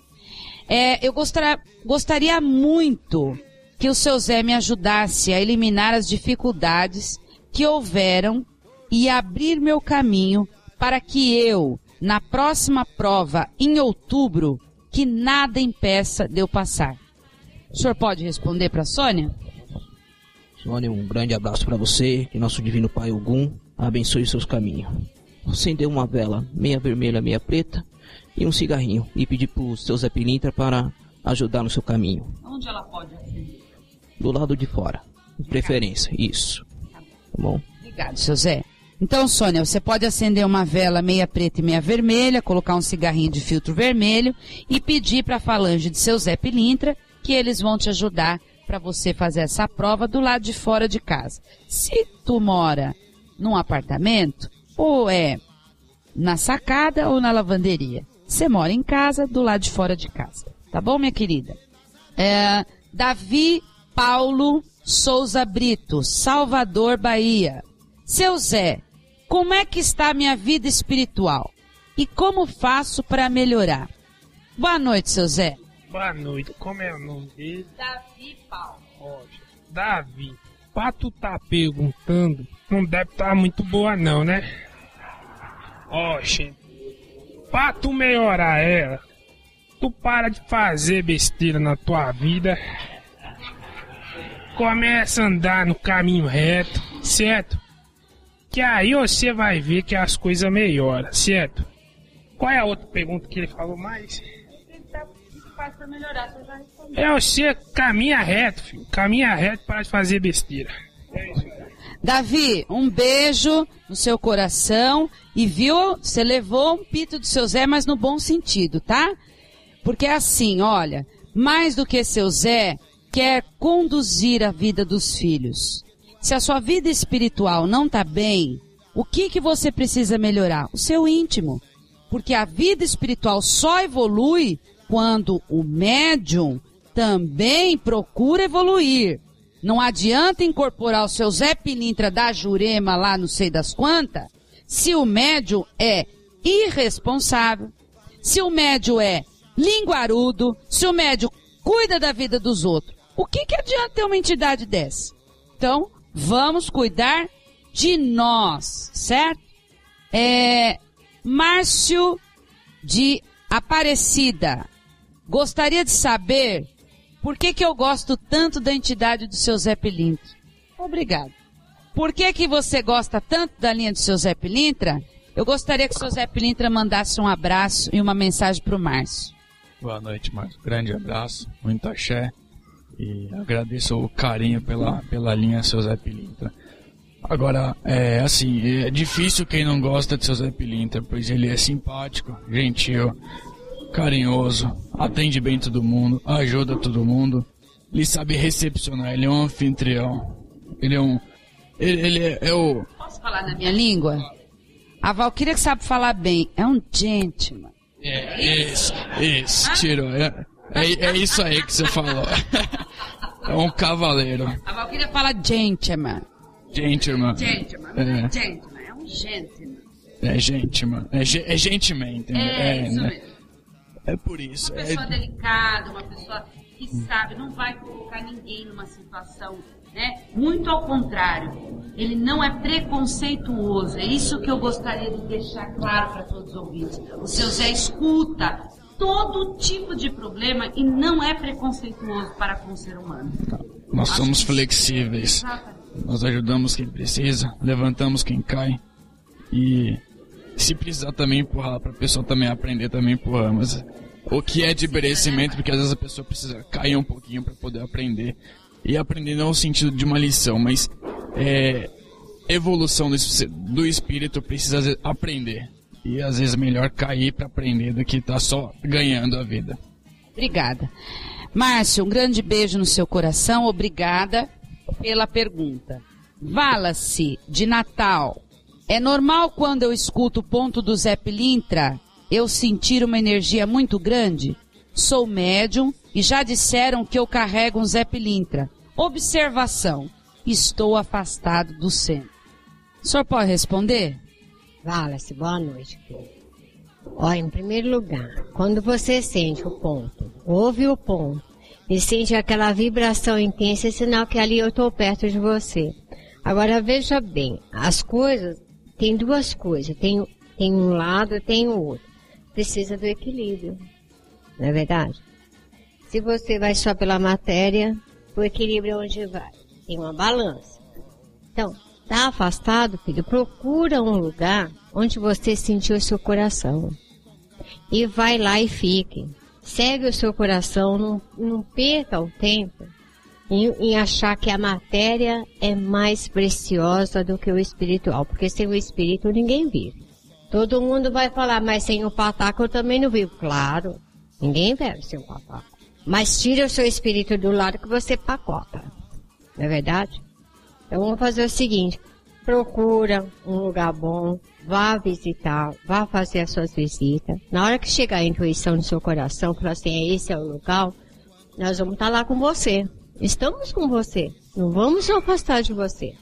É, eu gostar, gostaria muito que o seu Zé me ajudasse a eliminar as dificuldades que houveram e abrir meu caminho para que eu, na próxima prova, em outubro, que nada impeça de eu passar. O senhor pode responder para a Sônia? Sônia, um grande abraço para você, que nosso divino Pai Ogum abençoe os seus caminhos. Acendeu uma vela, meia vermelha, meia preta, e um cigarrinho, e pedir pro seu Zé Pilintra para ajudar no seu caminho. Onde ela pode acender? Do lado de fora, de preferência, isso. Tá bom? Obrigado, seu Zé. Então, Sônia, você pode acender uma vela meia preta e meia vermelha, colocar um cigarrinho de filtro vermelho e pedir para a falange de seu Zé Pilintra que eles vão te ajudar para você fazer essa prova do lado de fora de casa. Se tu mora num apartamento, ou é na sacada ou na lavanderia. Você mora em casa, do lado de fora de casa. Tá bom, minha querida? É, Davi Paulo Souza Brito, Salvador, Bahia. Seu Zé, como é que está a minha vida espiritual? E como faço para melhorar? Boa noite, seu Zé. Boa noite. Como é o nome dele? Davi Paulo. Ótimo. Davi, pra tu tá perguntando, não deve estar tá muito boa não, né? Oxe, pra tu melhorar ela, tu para de fazer besteira na tua vida. Começa a andar no caminho reto, certo? Que aí você vai ver que as coisas melhoram, certo? Qual é a outra pergunta que ele falou mais? É você caminha reto, filho. Caminha reto para de fazer besteira. É isso. Davi, um beijo no seu coração e viu, você levou um pito do seu Zé, mas no bom sentido, tá? Porque é assim, olha, mais do que seu Zé, quer conduzir a vida dos filhos. Se a sua vida espiritual não está bem, o que que você precisa melhorar? O seu íntimo. Porque a vida espiritual só evolui quando o médium também procura evoluir. Não adianta incorporar o seu Zé Pilintra da Jurema lá não sei das quantas, se o médium é irresponsável, se o médium é linguarudo, se o médium cuida da vida dos outros. O que, que adianta ter uma entidade dessa? Então, vamos cuidar de nós, certo? É, Márcio de Aparecida. Gostaria de saber por que, que eu gosto tanto da entidade do seu Zé Pilintra. Obrigado. Por que, que você gosta tanto da linha do seu Zé Pilintra? Eu gostaria que o seu Zé Pilintra mandasse um abraço e uma mensagem para o Márcio. Boa noite, Márcio. Grande abraço, muito axé. E agradeço o carinho pela, pela linha seu Zé Pilintra. Agora, é assim, é difícil quem não gosta de seu Zé Pilintra, pois ele é simpático, gentil, carinhoso, atende bem todo mundo, ajuda todo mundo, ele sabe recepcionar, ele é um anfitrião, ele é um. Ele, ele é, é, o. Posso falar na minha língua? A Valkyria que sabe falar bem, é um gentleman. É, isso, isso, tirou. É, é, é isso aí que você falou. é um cavaleiro. A Valkyria fala gentleman. Gentleman. Gentleman. É. Gentleman. É um gentleman. É gentleman. É, ge é gentleman, entendeu? É, é isso né? mesmo. É por isso. Uma pessoa é... delicada, uma pessoa que sabe, não vai colocar ninguém numa situação, né? Muito ao contrário, ele não é preconceituoso. É isso que eu gostaria de deixar claro para todos os ouvintes. O seu Zé escuta todo tipo de problema e não é preconceituoso para com o ser humano. Nós somos flexíveis. Nós ajudamos quem precisa, levantamos quem cai. E se precisar também empurrar para a pessoa também aprender, também empurramos. O que é de merecimento, porque às vezes a pessoa precisa cair um pouquinho para poder aprender. E aprender não no sentido de uma lição, mas é, evolução do, do espírito precisa aprender. E às vezes é melhor cair para aprender do que estar tá só ganhando a vida. Obrigada. Márcio, um grande beijo no seu coração. Obrigada pela pergunta. Vala-se de Natal. É normal quando eu escuto o ponto do Zé Pilintra eu sentir uma energia muito grande? Sou médium e já disseram que eu carrego um Zé Pilintra. Observação. Estou afastado do centro. O senhor pode responder? Vala-se, boa noite. Olha, em primeiro lugar, quando você sente o ponto, ouve o ponto, e sente aquela vibração intensa, é sinal que ali eu estou perto de você. Agora veja bem, as coisas, tem duas coisas, tem, tem um lado e tem o outro. Precisa do equilíbrio, não é verdade? Se você vai só pela matéria, o equilíbrio é onde vai. Tem uma balança. Então, tá afastado, filho, procura um lugar onde você sentiu o seu coração. E vai lá e fique segue o seu coração, não, não perca o tempo em, em, achar que a matéria é mais preciosa do que o espiritual, porque sem o espírito ninguém vive. Todo mundo vai falar, mas sem o pataco eu também não vivo. Claro, ninguém vive sem o pataco. Mas tira o seu espírito do lado que você pacota. Não é verdade? Então vamos fazer o seguinte, procura um lugar bom, vá visitar, vá fazer as suas visitas. Na hora que chegar a intuição no seu coração, falar assim, esse é o local, nós vamos estar lá com você. Estamos com você. Não vamos nos afastar de você.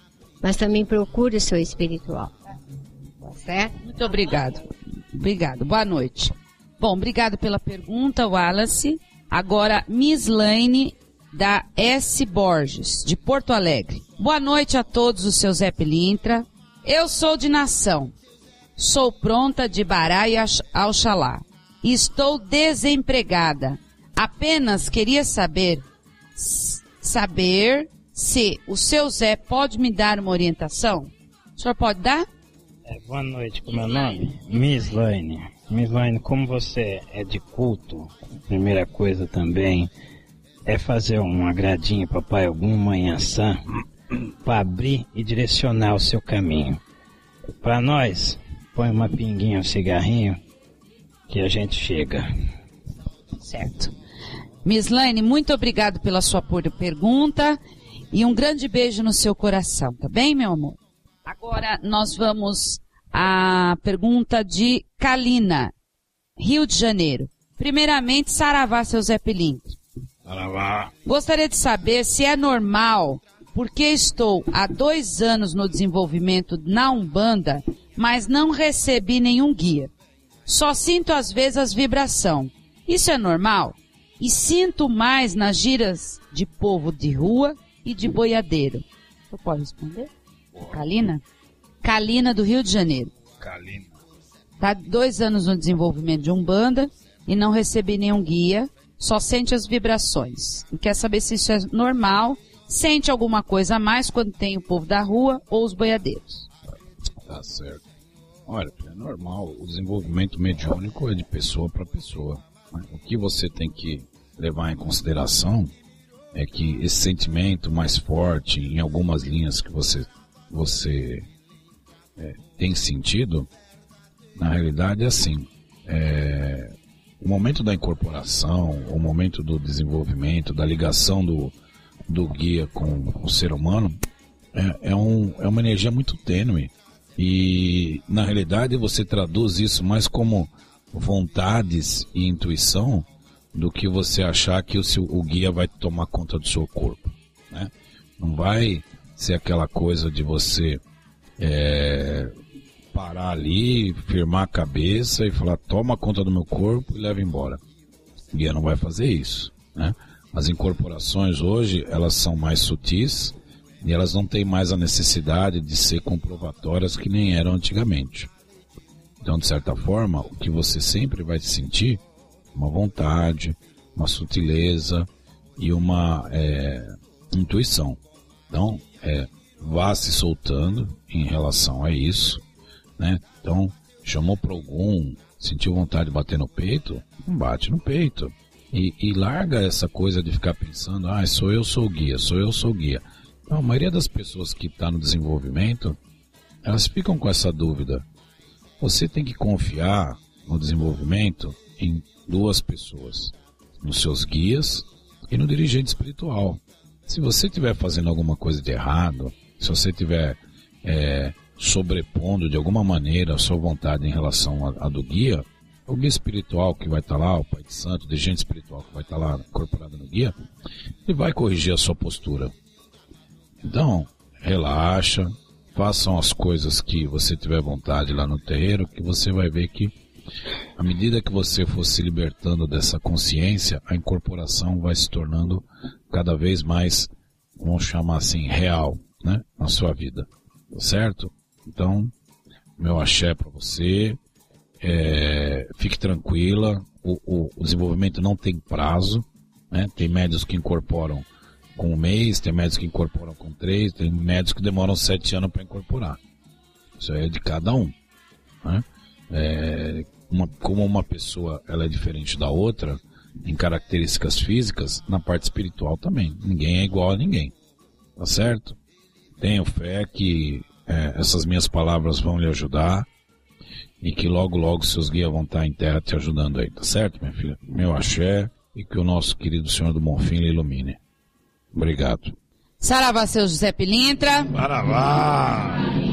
Mas também procure o seu espiritual. Tá certo? Muito obrigado. Obrigado. Boa noite. Bom, obrigado pela pergunta, Wallace. Agora, Miss Lane, da S. Borges, de Porto Alegre. Boa noite a todos os seus Zé Pilintra. Eu sou de nação. Sou pronta de Bará e Alxalá. Estou desempregada. Apenas queria saber, saber se o seu Zé pode me dar uma orientação. O senhor pode dar? É, boa noite, como é o nome? Miss Lane, como você é de culto, primeira coisa também é fazer um agradinho papai algum manhã sã para abrir e direcionar o seu caminho. Para nós, põe uma pinguinha, um cigarrinho, que a gente chega. Certo. Miss Lane, muito obrigado pela sua pergunta e um grande beijo no seu coração, tá bem, meu amor? Agora nós vamos à pergunta de Kalina, Rio de Janeiro. Primeiramente, Saravá, seu Zé Pilintre. Gostaria de saber se é normal, porque estou há dois anos no desenvolvimento na Umbanda mas não recebi nenhum guia. Só sinto às vezes as vibração. Isso é normal? E sinto mais nas giras de povo de rua e de boiadeiro. Você pode responder? Kalina? Kalina do Rio de Janeiro. Kalina. Tá dois anos no desenvolvimento de Umbanda e não recebi nenhum guia, só sente as vibrações. E quer saber se isso é normal, sente alguma coisa a mais quando tem o povo da rua ou os boiadeiros. Tá certo. Olha, é normal, o desenvolvimento mediúnico é de pessoa para pessoa. O que você tem que levar em consideração é que esse sentimento mais forte em algumas linhas que você, você é, tem sentido, na realidade é assim. É, o momento da incorporação, o momento do desenvolvimento, da ligação do, do guia com o ser humano, é, é, um, é uma energia muito tênue. E na realidade você traduz isso mais como vontades e intuição do que você achar que o, seu, o guia vai tomar conta do seu corpo. Né? Não vai ser aquela coisa de você é, parar ali, firmar a cabeça e falar toma conta do meu corpo e leva embora. O guia não vai fazer isso. Né? As incorporações hoje, elas são mais sutis e elas não têm mais a necessidade de ser comprovatórias que nem eram antigamente. Então, de certa forma, o que você sempre vai sentir, uma vontade, uma sutileza e uma é, intuição. Então, é, vá se soltando em relação a isso, né? Então, chamou para algum, sentiu vontade de bater no peito, não bate no peito. E, e, larga essa coisa de ficar pensando, ah, sou eu, sou o guia, sou eu, sou o guia. Então, a maioria das pessoas que está no desenvolvimento, elas ficam com essa dúvida. Você tem que confiar no desenvolvimento em duas pessoas, nos seus guias e no dirigente espiritual. Se você estiver fazendo alguma coisa de errado, se você estiver é, sobrepondo de alguma maneira a sua vontade em relação a do guia, o guia espiritual que vai estar tá lá, o Pai de Santo, o dirigente espiritual que vai estar tá lá incorporado no guia, ele vai corrigir a sua postura. Então, relaxa, façam as coisas que você tiver vontade lá no terreiro, que você vai ver que à medida que você for se libertando dessa consciência, a incorporação vai se tornando cada vez mais, vamos chamar assim, real, né, na sua vida, certo? Então, meu axé para você, é, fique tranquila, o, o, o, desenvolvimento não tem prazo, né? Tem médios que incorporam com um mês, tem médios que incorporam com três, tem médios que demoram sete anos para incorporar. Isso é de cada um. Né? É, uma, como uma pessoa ela é diferente da outra em características físicas, na parte espiritual também. Ninguém é igual a ninguém. Tá certo? Tenho fé que é, essas minhas palavras vão lhe ajudar e que logo, logo seus guias vão estar em terra te ajudando aí, tá certo, minha filha? Meu axé e que o nosso querido Senhor do Bonfim lhe ilumine. Obrigado. Saravá, seu José Pilintra. Saravá!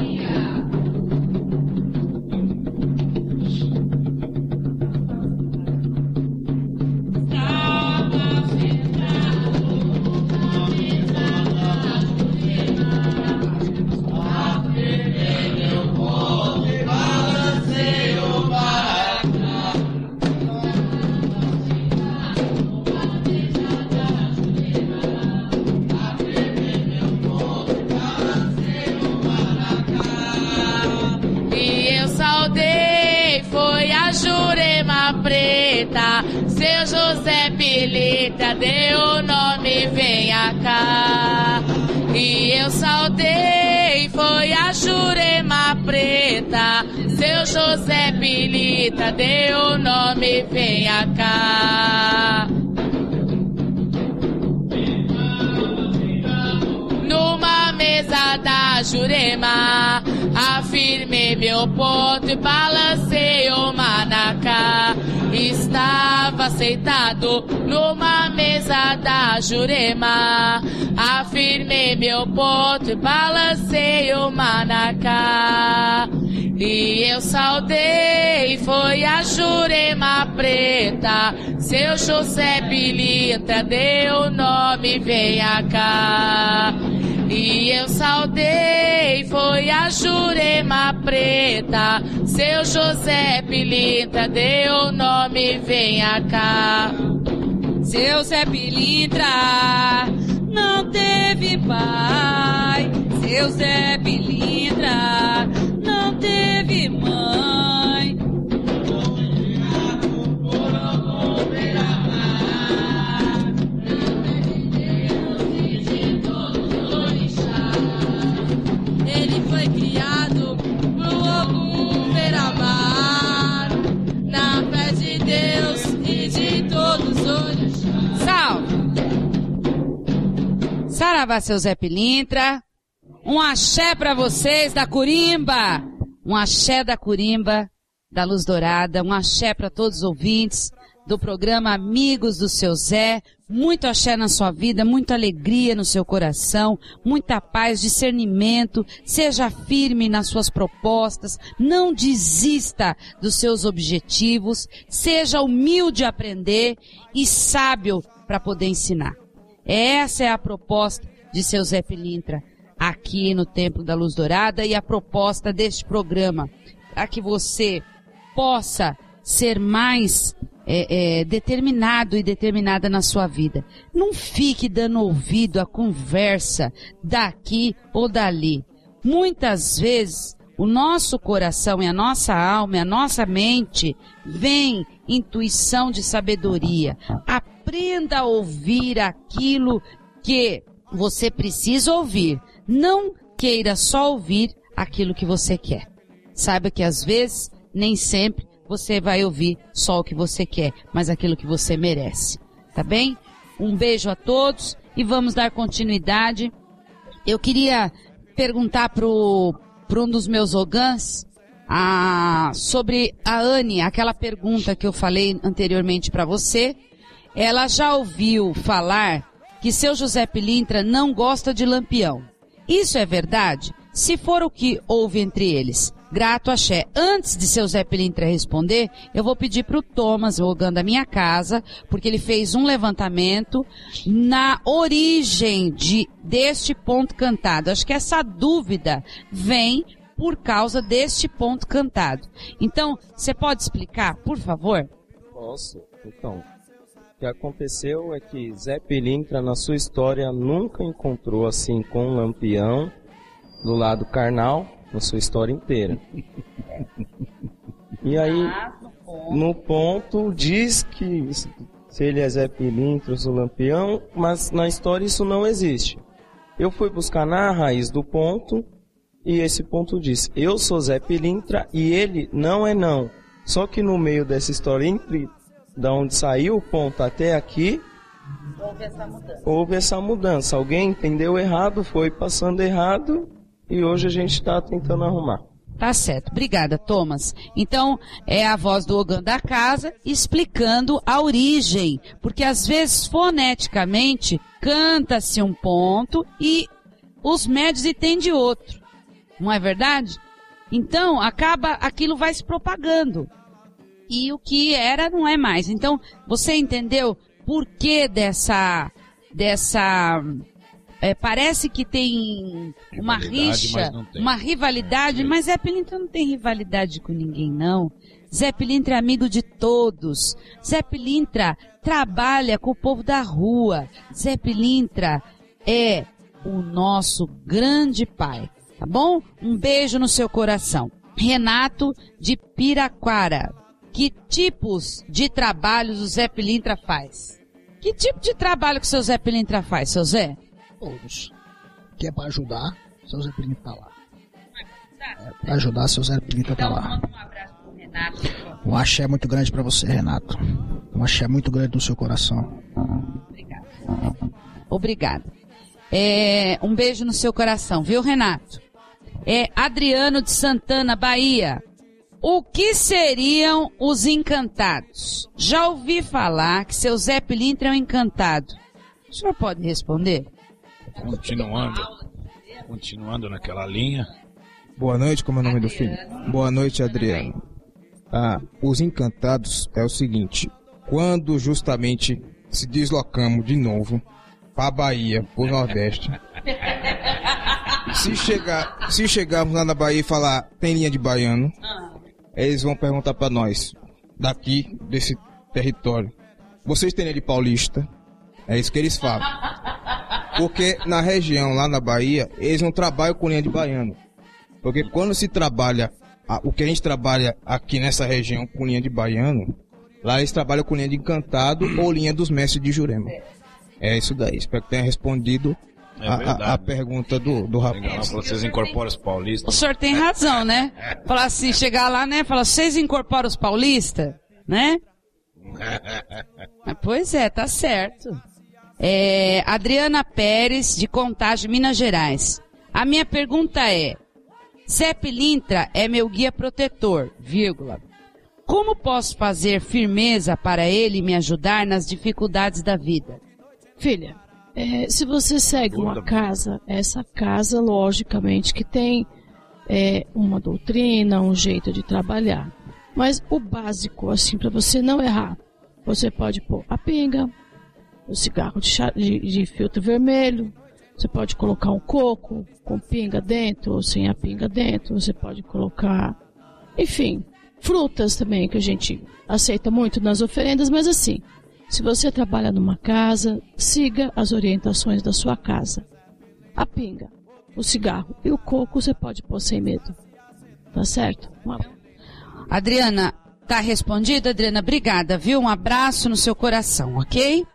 Pilita deu o nome, venha cá. E eu saudei, foi a Jurema Preta. Seu José Pilita deu o nome, venha cá. Numa mesa da Jurema, afirmei meu ponto e balancei o manacá estava aceitado numa mesa da Jurema. Afirmei meu ponto e balancei o manacá. E eu saudei, foi a Jurema Preta. Seu José Pilintra deu o nome, venha cá. E eu saudei, foi a Jurema Preta. Seu José Pilintra deu o nome, venha cá. Seu Zé Pilintra não teve pai. Seu Zé Pilintra não teve mãe. Saravá, seu Zé Pilintra. Um axé para vocês da Curimba. Um axé da Curimba, da Luz Dourada. Um axé para todos os ouvintes do programa Amigos do Seu Zé. Muito axé na sua vida, muita alegria no seu coração, muita paz, discernimento. Seja firme nas suas propostas. Não desista dos seus objetivos. Seja humilde a aprender e sábio para poder ensinar. Essa é a proposta de seu Zé Pilintra aqui no Templo da Luz Dourada e a proposta deste programa para que você possa ser mais é, é, determinado e determinada na sua vida. Não fique dando ouvido à conversa daqui ou dali. Muitas vezes o nosso coração e a nossa alma e a nossa mente vem intuição de sabedoria. Aprenda a ouvir aquilo que você precisa ouvir. Não queira só ouvir aquilo que você quer. Saiba que às vezes, nem sempre, você vai ouvir só o que você quer, mas aquilo que você merece. Tá bem? Um beijo a todos e vamos dar continuidade. Eu queria perguntar pro, pro um dos meus ogãs a, sobre a Anne, aquela pergunta que eu falei anteriormente para você. Ela já ouviu falar que seu José Pilintra não gosta de lampião. Isso é verdade? Se for o que houve entre eles, grato axé. Antes de seu Zé Pilintra responder, eu vou pedir para o Thomas, o Ogã da minha casa, porque ele fez um levantamento na origem de, deste ponto cantado. Acho que essa dúvida vem por causa deste ponto cantado. Então, você pode explicar, por favor? Posso. Então, que aconteceu é que Zé Pilintra, na sua história, nunca encontrou assim com um lampião do lado carnal na sua história inteira. E aí, no ponto, diz que se ele é Zé Pilintra, sou Lampião, mas na história isso não existe. Eu fui buscar na raiz do ponto e esse ponto diz: Eu sou Zé Pilintra e ele não é não. Só que no meio dessa história, entre da onde saiu o ponto até aqui, Houve essa mudança. houve essa mudança. Alguém entendeu errado, foi passando errado e hoje a gente está tentando arrumar. Tá certo. Obrigada, Thomas. Então, é a voz do Ogã da casa explicando a origem. Porque às vezes, foneticamente, canta-se um ponto e os médios entendem outro. Não é verdade? Então, acaba, aquilo vai se propagando. E o que era não é mais. Então, você entendeu por que dessa, dessa, é, parece que tem uma rixa, tem. uma rivalidade, mas Zé Pilintra não tem rivalidade com ninguém, não. Zé Pilintra é amigo de todos. Zé Pilintra trabalha com o povo da rua. Zé Pilintra é o nosso grande pai, tá bom? Um beijo no seu coração. Renato de Piraquara. Que tipos de trabalhos o Zé Pilintra faz? Que tipo de trabalho que o seu Zé Pilintra faz, seu Zé? Todos. Que é pra ajudar, seu Zé Pilintra tá lá. É, pra ajudar, seu Zé Pilintra tá lá. Um axé muito grande pra você, Renato. Um axé muito grande no seu coração. Obrigada. É, um beijo no seu coração, viu, Renato? É Adriano de Santana, Bahia. O que seriam os encantados? Já ouvi falar que seu Zé Pilintra é um encantado. O senhor pode responder? Continuando. Continuando naquela linha. Boa noite, como é o nome do filho? Boa noite, Adriano. Ah, os encantados é o seguinte: quando justamente se deslocamos de novo para a Bahia, para o Nordeste, (laughs) se chegar, se chegarmos lá na Bahia e falar tem linha de baiano, eles vão perguntar para nós daqui desse território: vocês têm de paulista? É isso que eles falam. Porque na região, lá na Bahia, eles não trabalham com linha de baiano. Porque quando se trabalha, o que a gente trabalha aqui nessa região com linha de baiano, lá eles trabalham com linha de encantado ou linha dos mestres de Jurema. É isso daí. Espero que tenha respondido É a, a- pergunta do, do Legal, rapaz. vocês incorporam os paulistas. O senhor tem razão, né? Falar assim, chegar lá, né? Falar, vocês incorporam os paulistas, né? Pois é, tá certo. É, Adriana Pérez, de Contagem, Minas Gerais. A minha pergunta é, Zé Pilintra é meu guia protetor, vírgula. Como posso fazer firmeza para ele me ajudar nas dificuldades da vida? Filha, é, se você segue uma casa, essa casa, logicamente, que tem é, uma doutrina, um jeito de trabalhar. Mas o básico, assim, para você não errar, você pode pôr a pinga, o cigarro de, cha- de- de filtro vermelho, você pode colocar um coco com pinga dentro ou sem a pinga dentro, você pode colocar, enfim, frutas também, que a gente aceita muito nas oferendas, mas assim, se você trabalha numa casa, siga as orientações da sua casa. A pinga, o cigarro e o coco você pode pôr sem medo. Tá certo? Uma... Adriana, tá respondida, Adriana? Obrigada, viu? Um abraço no seu coração, ok?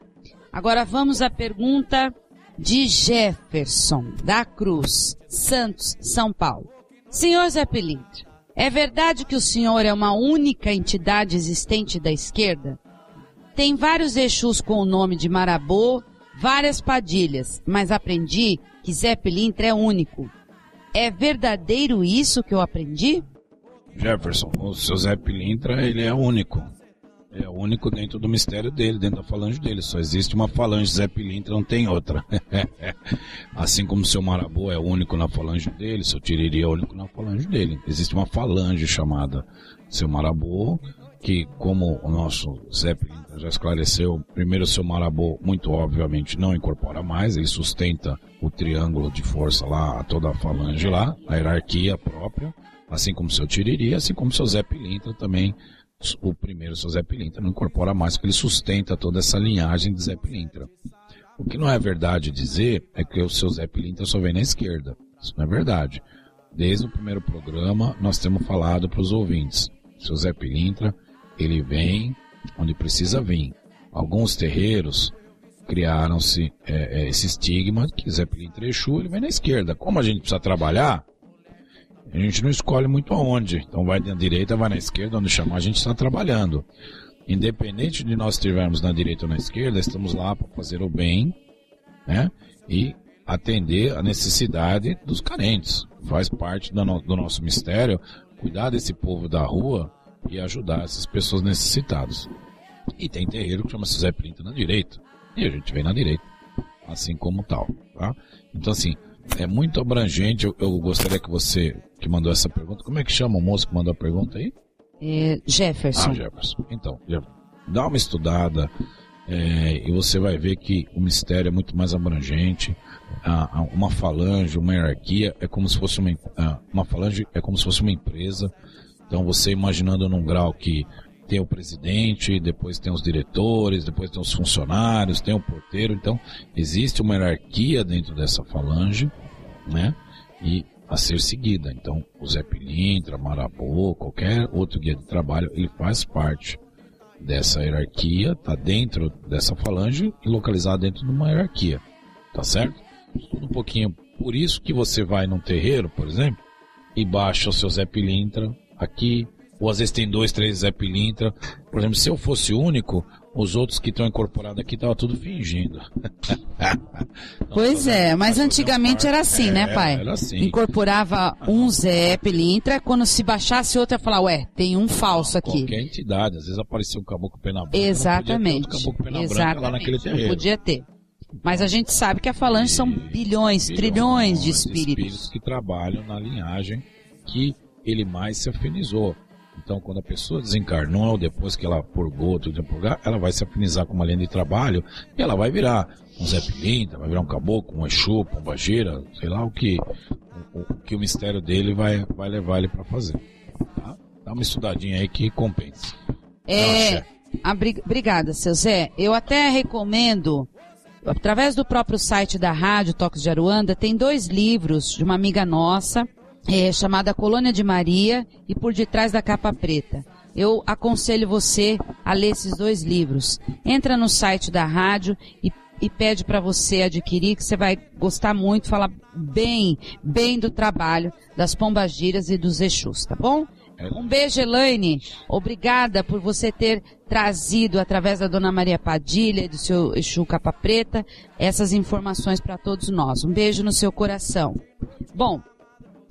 Agora vamos à pergunta de Jefferson da Cruz, Santos, São Paulo. Senhor Zé Pilintra, é verdade que o senhor é uma única entidade existente da esquerda? Tem vários Exus com o nome de Marabô, várias padilhas, mas aprendi que Zé Pilintra é único. É verdadeiro isso que eu aprendi? Jefferson, o seu Zé Pilintra, ele é único. É único dentro do mistério dele, dentro da falange dele. Só existe uma falange Zé Pilintra, não tem outra. (laughs) assim como seu Marabô é único na falange dele, seu Tiriri é único na falange dele. Existe uma falange chamada seu Marabô, que como o nosso Pilintra já esclareceu, primeiro seu Marabô, muito obviamente, não incorpora mais, ele sustenta o triângulo de força lá, toda a falange lá, a hierarquia própria, assim como seu Tiriri, assim como seu Zé Pilintra também o primeiro, seu Zé não incorpora mais, porque ele sustenta toda essa linhagem de Zé. O que não é verdade dizer é que o seu Zé Pilintra só vem na esquerda. Isso não é verdade. Desde o primeiro programa, nós temos falado para os ouvintes. Seu Zé Pilintra, ele vem onde precisa vir. Alguns terreiros criaram-se é, é, esse estigma que Zé Pilintra Exu, ele vem na esquerda. Como a gente precisa trabalhar, a gente não escolhe muito aonde. Então vai na direita, vai na esquerda, onde chamar a gente está trabalhando. Independente de nós estivermos na direita ou na esquerda, estamos lá para fazer o bem, né? E atender a necessidade dos carentes. Faz parte do, no, do nosso mistério cuidar desse povo da rua e ajudar essas pessoas necessitadas. E tem terreiro que chama-se Zé Pinto na direita. E a gente vem na direita. Assim como tal, tá? Então assim, é muito abrangente. Eu, eu, gostaria que você, que mandou essa pergunta, como é que chama o moço que mandou a pergunta aí? É Jefferson. Ah, Jefferson. Então, dá uma estudada é, e você vai ver que o mistério é muito mais abrangente. Uma falange, uma hierarquia é como se fosse uma, uma falange é como se fosse uma empresa. Então você imaginando num grau que tem o presidente, depois tem os diretores, depois tem os funcionários, tem o porteiro. Então, existe uma hierarquia dentro dessa falange, né? E a ser seguida. Então, o Zé Pilintra, Marabô, qualquer outro guia de trabalho, ele faz parte dessa hierarquia, está dentro dessa falange e localizado dentro de uma hierarquia. Tá certo? Um pouquinho. Por isso que você vai num terreiro, por exemplo, e baixa o seu Zé Pilintra aqui, ou às vezes tem dois, três Zé Pilintra. Por exemplo, se eu fosse único, os outros que estão incorporados aqui estavam tudo fingindo. (laughs) pois é, mas antigamente era assim, né, É, pai? era assim. Incorporava um Zé Pilintra, quando se baixasse outro, ia falar, ué, tem um falso aqui. Qualquer entidade, às vezes aparecia um caboclo pena branca. Exatamente. Não podia ter outro caboclo pena branca lá Exatamente. naquele Não terreiro. podia ter. Mas a gente sabe que a falange são bilhões, trilhões de espíritos. que trabalham na linhagem que ele mais se afinizou. Então, quando a pessoa desencarnou, depois que ela purgou, tudo de purgar, ela vai se afinizar com uma linha de trabalho e ela vai virar um Zé Pilintra, vai virar um caboclo, um Exu, um Bajeira, sei lá o que o, o que o mistério dele vai, vai levar ele para fazer. Tá? Dá uma estudadinha aí que compensa. É, obrigada, seu Zé. Eu até recomendo, através do próprio site da rádio Toques de Aruanda, tem dois livros de uma amiga nossa, é, chamada Colônia de Maria e Por Detrás da Capa Preta. Eu aconselho você a ler esses dois livros. Entra no site da rádio e, e pede para você adquirir, que você vai gostar muito, falar bem, bem do trabalho das pombagiras e dos Exus, tá bom? Um beijo, Elaine. Obrigada por você ter trazido, através da Dona Maria Padilha e do seu Exu Capa Preta, essas informações para todos nós. Um beijo no seu coração. Bom,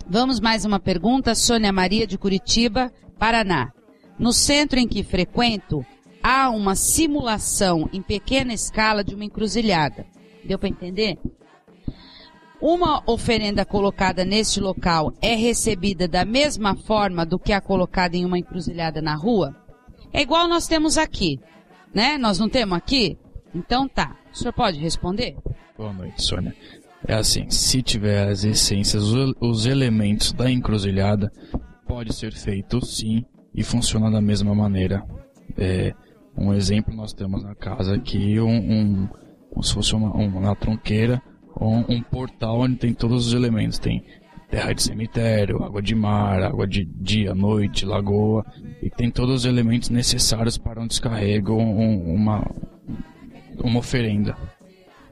vamos mais uma pergunta. Sônia Maria de Curitiba, Paraná. No centro em que frequento, há uma simulação em pequena escala de uma encruzilhada. Deu para entender? Uma oferenda colocada neste local é recebida da mesma forma do que a colocada em uma encruzilhada na rua? É igual nós temos aqui, né? Nós não temos aqui? Então tá. O senhor pode responder? Boa noite, Sônia. É assim, se tiver as essências, os- os elementos da encruzilhada, pode ser feito sim e funciona da mesma maneira. É, um exemplo nós temos na casa aqui um, um como se fosse uma, uma tronqueira um, um portal onde tem todos os elementos. Tem terra de cemitério, água de mar, água de dia, noite, lagoa, e tem todos os elementos necessários para um descarrego, um, uma, uma oferenda.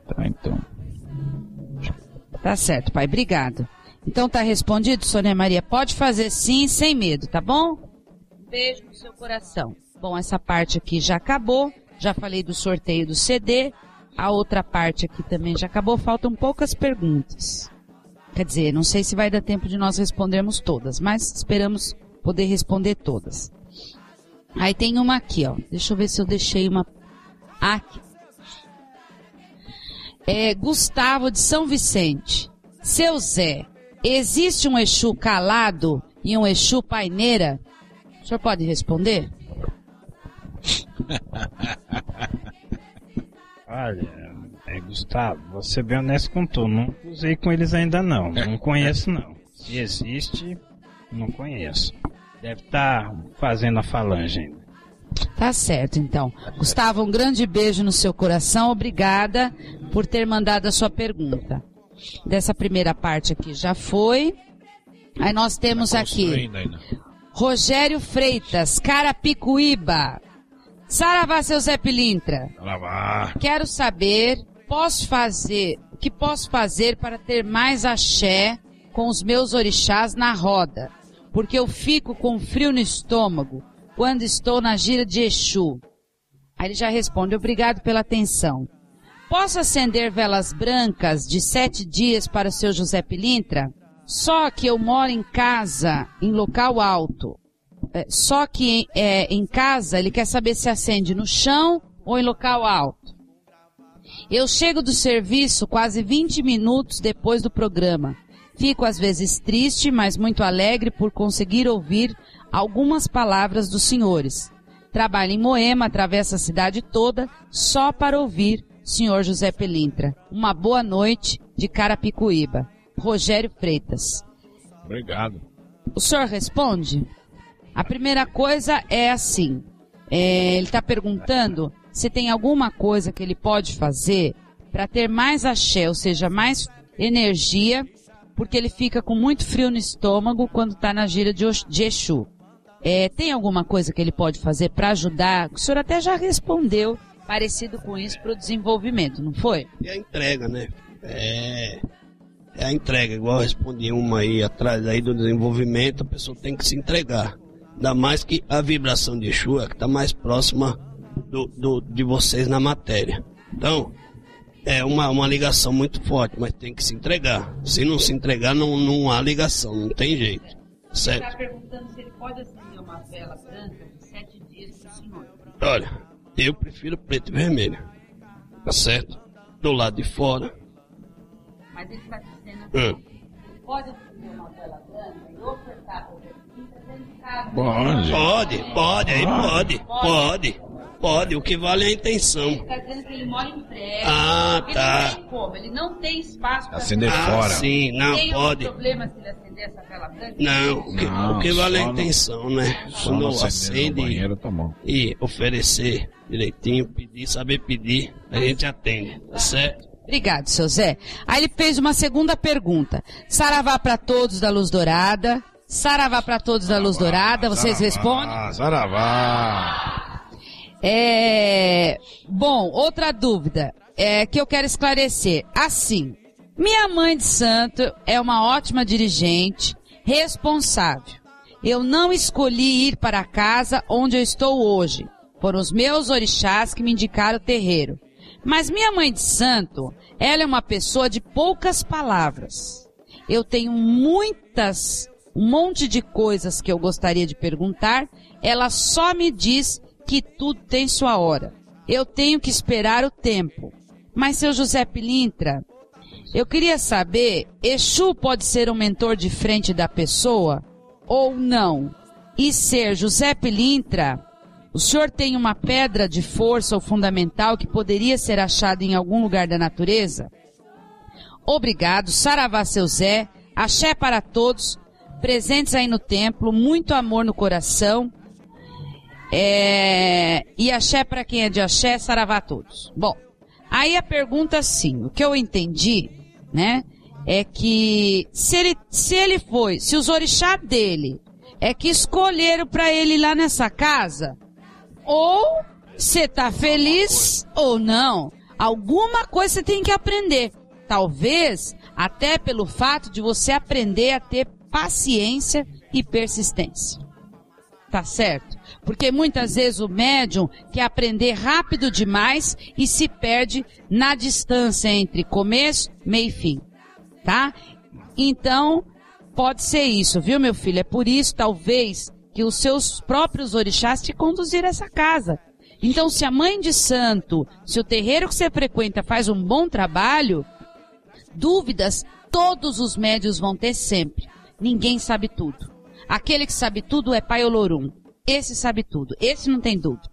Tá, então. Tá certo, pai. Obrigado. Então tá respondido, Sônia Maria. Pode fazer sim, sem medo, tá bom? Beijo no seu coração. Bom, essa parte aqui já acabou. Já falei do sorteio do CD. A outra parte aqui também já acabou. Faltam poucas perguntas. Quer dizer, não sei se vai dar tempo de nós respondermos todas, mas esperamos poder responder todas. Aí tem uma aqui, ó. Deixa eu ver se eu deixei uma. Aqui. É, Gustavo de São Vicente. Seu Zé, existe um Exu calado e um Exu paineira? O senhor pode responder? (laughs) Olha, é, Gustavo, vou ser bem honesto com tu. Não usei com eles ainda não. Não conheço não. Se existe, não conheço. Deve estar fazendo a falange ainda. Tá certo, então. Gustavo, um grande beijo no seu coração. Obrigada por ter mandado a sua pergunta. Dessa primeira parte aqui já foi. Aí nós temos aqui Rogério Freitas, Carapicuíba. Saravá, seu Zé Pilintra. Saravá. Quero saber, posso fazer, o que posso fazer para ter mais axé com os meus orixás na roda? Porque eu fico com frio no estômago quando estou na gira de Exu. Aí ele já responde, obrigado pela atenção. Posso acender velas brancas de sete dias para o seu José Pilintra? Só que eu moro em casa, em local alto. É, só que é, em casa ele quer saber se acende no chão ou em local alto. Eu chego do serviço quase 20 minutos depois do programa. Fico às vezes triste, mas muito alegre por conseguir ouvir algumas palavras dos senhores. Trabalho em Moema, atravesso a cidade toda só para ouvir senhor José Pelintra. Uma boa noite de Carapicuíba. Rogério Freitas. Obrigado. O senhor responde? A primeira coisa é assim. É, ele está perguntando se tem alguma coisa que ele pode fazer para ter mais axé, ou seja, mais energia, porque ele fica com muito frio no estômago quando está na gira de, de Exu. É, tem alguma coisa que ele pode fazer para ajudar? O senhor até já respondeu parecido com isso para o desenvolvimento, não foi? É a entrega, né? É, é a entrega, igual eu respondi uma aí atrás aí do desenvolvimento, a pessoa tem que se entregar. Ainda mais que a vibração de Exu é que está mais próxima do, do, de vocês na matéria. Então, é uma, uma ligação muito forte, mas tem que se entregar. Se não se entregar, não, não há ligação, não tem jeito. Ele está perguntando se ele pode acender uma vela branca de sete dias para o senhor. Olha, eu prefiro preto e vermelho. Tá certo? Do lado de fora. Mas ele está dizendo assim, Hum. ele pode acender uma vela branca e ofertar para o. Pode. Pode, pode, aí pode, pode, pode. O que vale é a intenção. Ele está dizendo que ele mora em prédio. Ah, ele tá. Não tem como, ele não tem espaço para Acender fora. sim, não, tem pode. problema se ele acender essa vela branca? Não, o que, Não, o que vale é a no- intenção, né? só Quando no acender no acende banheiro, tá bom. e oferecer direitinho, pedir, saber pedir, a gente atende, tá certo? Obrigado, seu Zé. Aí ele fez uma segunda pergunta. Saravá para todos da Luz Dourada. Saravá para todos da Luz Dourada. Vocês respondem? Ah, Saravá. É... Bom, outra dúvida é, que eu quero esclarecer. Assim, minha mãe de santo é uma ótima dirigente, responsável. Eu não escolhi ir para a casa onde eu estou hoje. Foram os meus orixás que me indicaram o terreiro. Mas minha mãe de santo, ela é uma pessoa de poucas palavras. Eu tenho muitas, um monte de coisas que eu gostaria de perguntar. Ela só me diz que tudo tem sua hora. Eu tenho que esperar o tempo. Mas, seu José Pilintra, eu queria saber, Exu pode ser um mentor de frente da pessoa ou não? E ser José Pilintra, o senhor tem uma pedra de força ou fundamental que poderia ser achada em algum lugar da natureza? Obrigado, Saravá seu Zé, axé para todos, presentes aí no templo, muito amor no coração, É, e axé para quem é de axé, saravá a todos. Bom, aí a pergunta sim, o que eu entendi, né, é que se ele, se ele foi, se os orixá dele é que escolheram para ele lá nessa casa, ou você tá feliz ou não. Alguma coisa você tem que aprender. Talvez até pelo fato de você aprender a ter paciência e persistência. Tá certo? Porque muitas vezes o médium quer aprender rápido demais e se perde na distância entre começo, meio e fim. Tá? Então, pode ser isso, viu, meu filho? É por isso, talvez, que os seus próprios orixás te conduziram a essa casa. Então, se a mãe de santo, se o terreiro que você frequenta faz um bom trabalho, dúvidas todos os médios vão ter sempre. Ninguém sabe tudo. Aquele que sabe tudo é Pai Olorum. Esse sabe tudo. Esse não tem dúvida.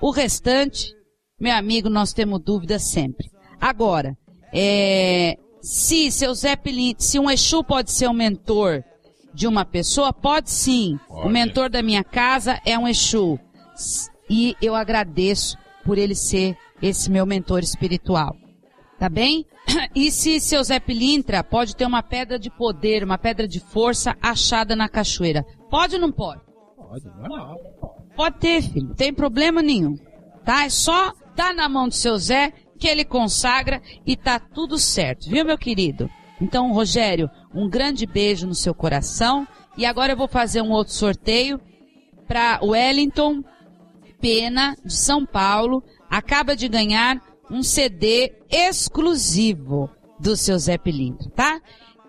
O restante, meu amigo, nós temos dúvidas sempre. Agora, é, se seu Zé Pilinto, se um Exu pode ser um mentor de uma pessoa, pode sim. Pode. O mentor da minha casa é um Exu. E eu agradeço por ele ser esse meu mentor espiritual. Tá bem? (clears throat) E se seu Zé Pilintra pode ter uma pedra de poder, uma pedra de força achada na cachoeira? Pode ou não pode? Pode, não. Pode ter, filho. Não tem problema nenhum. Tá? É só dar na mão do seu Zé que ele consagra e tá tudo certo, viu, meu querido? Então, Rogério, um grande beijo no seu coração. E agora eu vou fazer um outro sorteio para Wellington Pena, de São Paulo. Acaba de ganhar um CD exclusivo do seu Zé Pilintra, tá?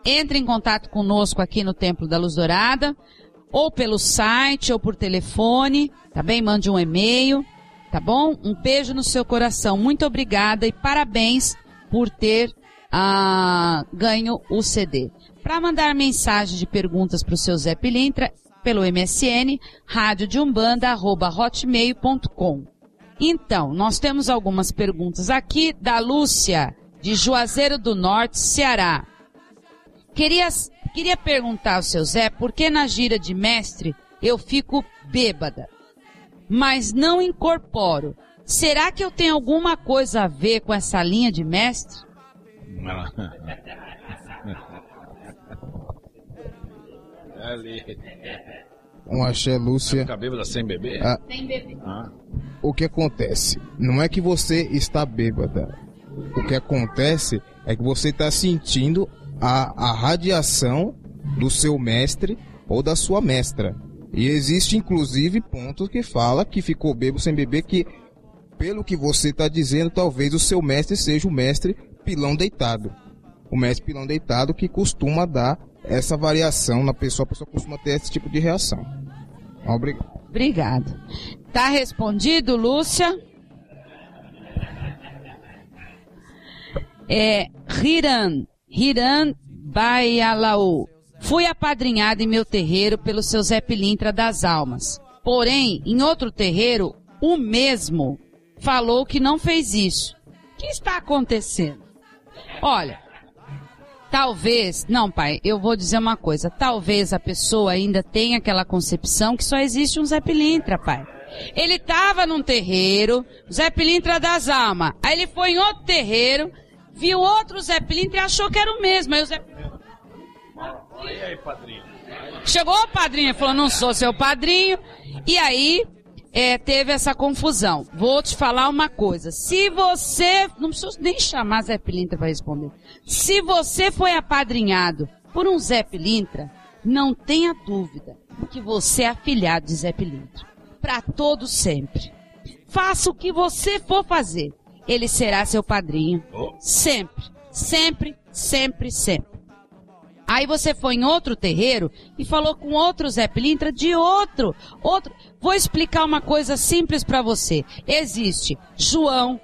Entre em contato conosco aqui no Templo da Luz Dourada, ou pelo site, ou por telefone, tá bem? Mande um e-mail, tá bom? Um beijo no seu coração. Muito obrigada e parabéns por ter ah, ganho o CD. Para mandar mensagem de perguntas para o seu Zé Pilintra, pelo MSN, radiodeumbanda.hotmail.com. Então, nós temos algumas perguntas aqui da Lúcia, de Juazeiro do Norte, Ceará. Queria, queria perguntar ao seu Zé, por que na gira de mestre eu fico bêbada, mas não incorporo? Será que eu tenho alguma coisa a ver com essa linha de mestre? (laughs) Um axé, Lúcia. Fica bêbada sem beber? Ah, sem beber. Ah. O que acontece? Não é que você está bêbada. O que acontece é que você está sentindo a, a radiação do seu mestre ou da sua mestra. E existe inclusive pontos que fala que ficou bêbado sem beber, que pelo que você está dizendo, talvez o seu mestre seja o mestre pilão deitado. O mestre pilão deitado que costuma dar essa variação na pessoa, a pessoa costuma ter esse tipo de reação. Obrigado. Obrigado. Tá respondido, Lúcia? É, Hiran, Hiran Baialaú. Fui apadrinhada em meu terreiro pelo seu Zé Pilintra das Almas. Porém, em outro terreiro, o mesmo falou que não fez isso. O que está acontecendo? Olha, Talvez, não, pai, eu vou dizer uma coisa. Talvez a pessoa ainda tenha aquela concepção que só existe um Zé Pilintra, pai. Ele estava num terreiro, Zé Pilintra das almas. Aí ele foi em outro terreiro, viu outro Zé Pilintra e achou que era o mesmo. Aí o Zé E aí, padrinho? Chegou o padrinho e falou, não sou seu padrinho. E aí, é, teve essa confusão. Vou te falar uma coisa. Se você, não preciso nem chamar Zé Pilintra para responder. Se você foi apadrinhado por um Zé Pilintra, não tenha dúvida que você é afilhado de Zé Pilintra. Para todo sempre. Faça o que você for fazer. Ele será seu padrinho. Sempre. Sempre, sempre, sempre. Aí você foi em outro terreiro e falou com outro Zé Pilintra de outro, outro. Vou explicar uma coisa simples para você. Existe João,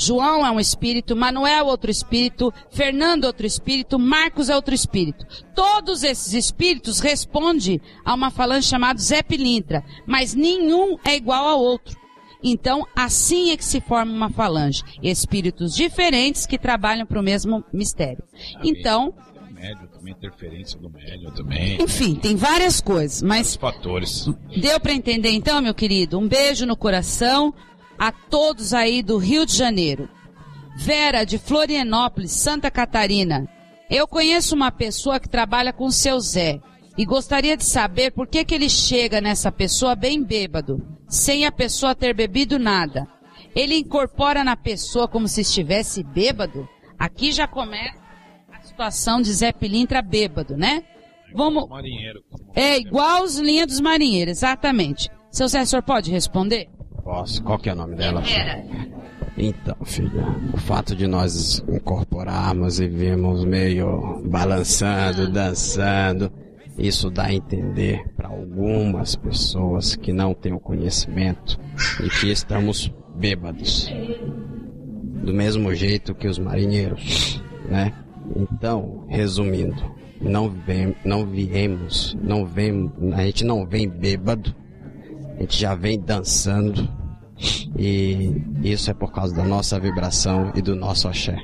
João é um espírito, Manuel é outro espírito, Fernando é outro espírito, Marcos é outro espírito. Todos esses espíritos respondem a uma falange chamada Zé Pilintra, mas nenhum é igual ao outro. Então, assim é que se forma uma falange. Espíritos diferentes que trabalham para o mesmo mistério. Então, médio também, interferência do médio também. Enfim, tem várias coisas, mas Vários fatores. deu para entender então, meu querido? Um beijo no coração a todos aí do Rio de Janeiro. Vera, de Florianópolis, Santa Catarina. Eu conheço uma pessoa que trabalha com o seu Zé e gostaria de saber por que, que ele chega nessa pessoa bem bêbado, sem a pessoa ter bebido nada. Ele incorpora na pessoa como se estivesse bêbado? Aqui já começa situação de Zé Pilintra bêbado, né? Vamos. Marinheiro. É igual os linhas dos marinheiros, exatamente. Seu Zé, senhor pode responder? Posso. Qual que é o nome dela? Vera. Então, filha, o fato de nós incorporarmos e virmos meio balançando, dançando, isso dá a entender para algumas pessoas que não têm o conhecimento de que estamos bêbados. Do mesmo jeito que os marinheiros, né? Então, resumindo, não vem, não viemos, não vem, a gente não vem bêbado, a gente já vem dançando e isso é por causa da nossa vibração e do nosso axé.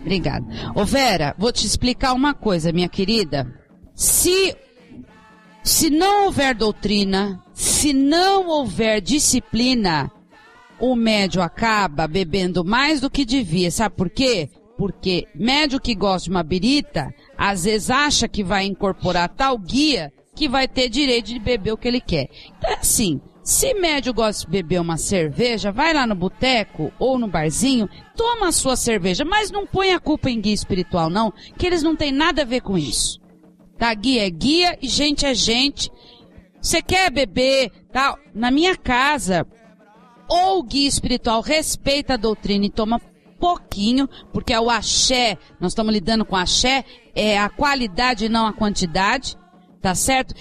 Obrigada. Ô Vera, vou te explicar uma coisa, minha querida. Se, se não houver doutrina, se não houver disciplina, o médio acaba bebendo mais do que devia. Sabe por quê? Porque médio que gosta de uma birita, às vezes acha que vai incorporar tal guia que vai ter direito de beber o que ele quer. Então é assim, se médio gosta de beber uma cerveja, vai lá no boteco ou no barzinho, toma a sua cerveja, mas não põe a culpa em guia espiritual não, que eles não têm nada a ver com isso. Tá? Guia é guia e gente é gente. Você quer beber, tal? Na minha casa, ou guia espiritual respeita a doutrina e toma pouquinho, porque é o axé, nós estamos lidando com axé, é a qualidade e não a quantidade, tá certo?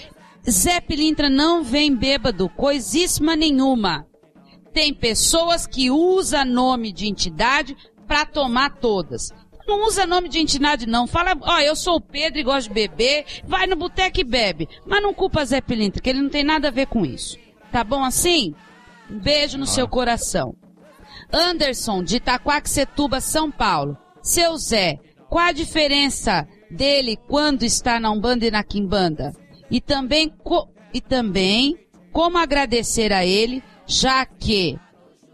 Zé Pilintra não vem bêbado, coisíssima nenhuma. Tem pessoas que usam nome de entidade para tomar todas. Não usa nome de entidade não. Fala, ó, eu sou o Pedro e gosto de beber, vai no boteco e bebe. Mas não culpa Zé Pilintra, que ele não tem nada a ver com isso. Tá bom assim? Um beijo no seu coração. Anderson, de Itaquaquecetuba, São Paulo. Seu Zé, qual a diferença dele quando está na Umbanda e na Quimbanda? E também, e também como agradecer a ele, já que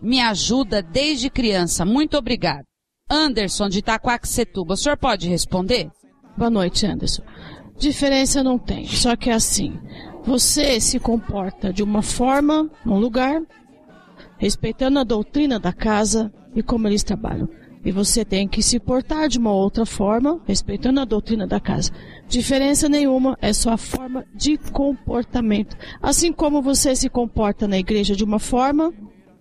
me ajuda desde criança. Muito obrigado. Anderson, de Itaquaquecetuba, o senhor pode responder? Boa noite, Anderson. Diferença não tem, só que é assim. Você se comporta de uma forma num lugar, respeitando a doutrina da casa e como eles trabalham. E você tem que se portar de uma outra forma, respeitando a doutrina da casa. Diferença nenhuma, é só a forma de comportamento. Assim como você se comporta na igreja de uma forma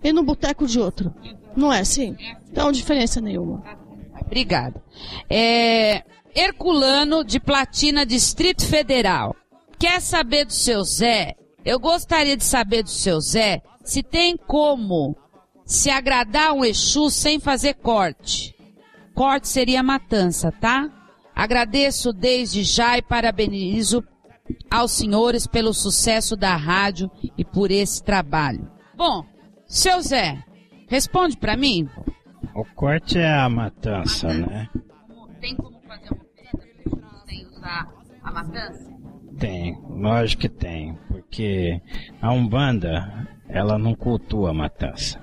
e no boteco de outra. Não é assim? Então, diferença nenhuma. Obrigada. É, Herculano de Platina, Distrito Federal. Quer saber do seu Zé? Eu gostaria de saber do seu Zé se tem como se agradar um Exu sem fazer corte. Corte seria matança, tá? Agradeço desde já e parabenizo aos senhores pelo sucesso da rádio e por esse trabalho. Bom, seu Zé, responde pra mim. O corte é a matança, né? Tem como fazer uma oferenda sem usar a matança? Tem, lógico que tem, porque a Umbanda, ela não cultua a matança.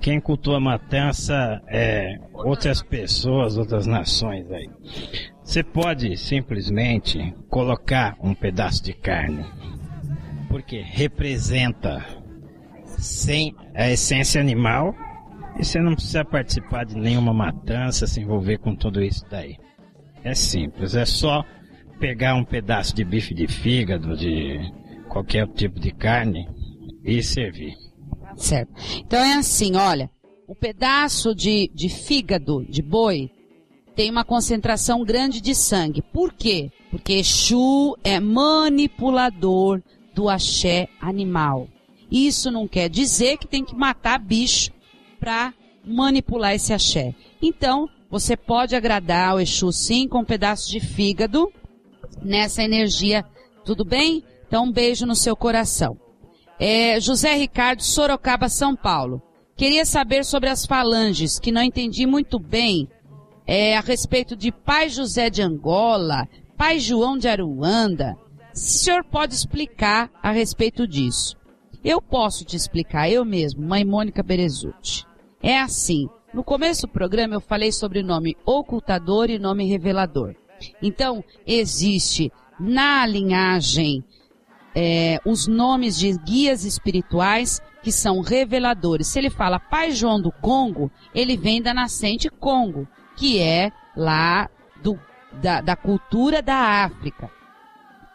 Quem cultua a matança é outras pessoas, outras nações aí. Você pode simplesmente colocar um pedaço de carne, porque representa sem a essência animal e você não precisa participar de nenhuma matança, se envolver com tudo isso daí. É simples, é só pegar um pedaço de bife de fígado, de qualquer tipo de carne e servir. Certo. Então é assim, olha, o pedaço de, de fígado de boi tem uma concentração grande de sangue. Por quê? Porque Exu é manipulador do axé animal. Isso não quer dizer que tem que matar bicho para manipular esse axé. Então, você pode agradar o Exu sim com um pedaço de fígado nessa energia. Tudo bem? Então, um beijo no seu coração. É, José Ricardo, Sorocaba, São Paulo. Queria saber sobre as falanges, que não entendi muito bem é, a respeito de Pai José de Angola, Pai João de Aruanda. O senhor pode explicar a respeito disso? Eu posso te explicar, eu mesmo, Mãe Mônica Berezutti. É assim, no começo do programa eu falei sobre nome ocultador e nome revelador. Então, existe na linhagem é, os nomes de guias espirituais que são reveladores. Se ele fala Pai João do Congo, ele vem da nascente Congo, que é lá do, da, da cultura da África.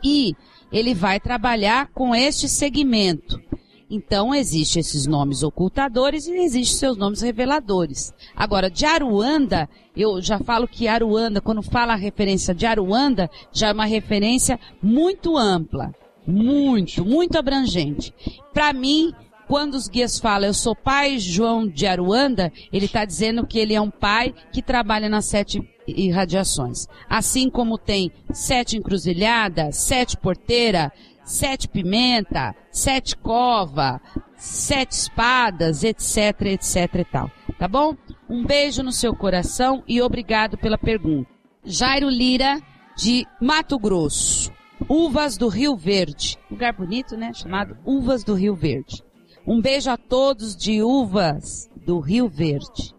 E ele vai trabalhar com este segmento. Então, existem esses nomes ocultadores e existem seus nomes reveladores. Agora, de Aruanda, eu já falo que Aruanda, quando fala a referência de Aruanda, já é uma referência muito ampla. Muito, muito abrangente. Para mim, quando os guias falam, eu sou pai João de Aruanda, ele está dizendo que ele é um pai que trabalha nas sete irradiações. Assim como tem sete encruzilhadas, sete porteira, sete pimenta, sete cova, sete espadas, etc, etc e tal. Tá bom? Um beijo no seu coração e obrigado pela pergunta. Jairo Lira, de Mato Grosso. Uvas do Rio Verde. Lugar bonito, né? Chamado Uvas do Rio Verde. Um beijo a todos de Uvas do Rio Verde.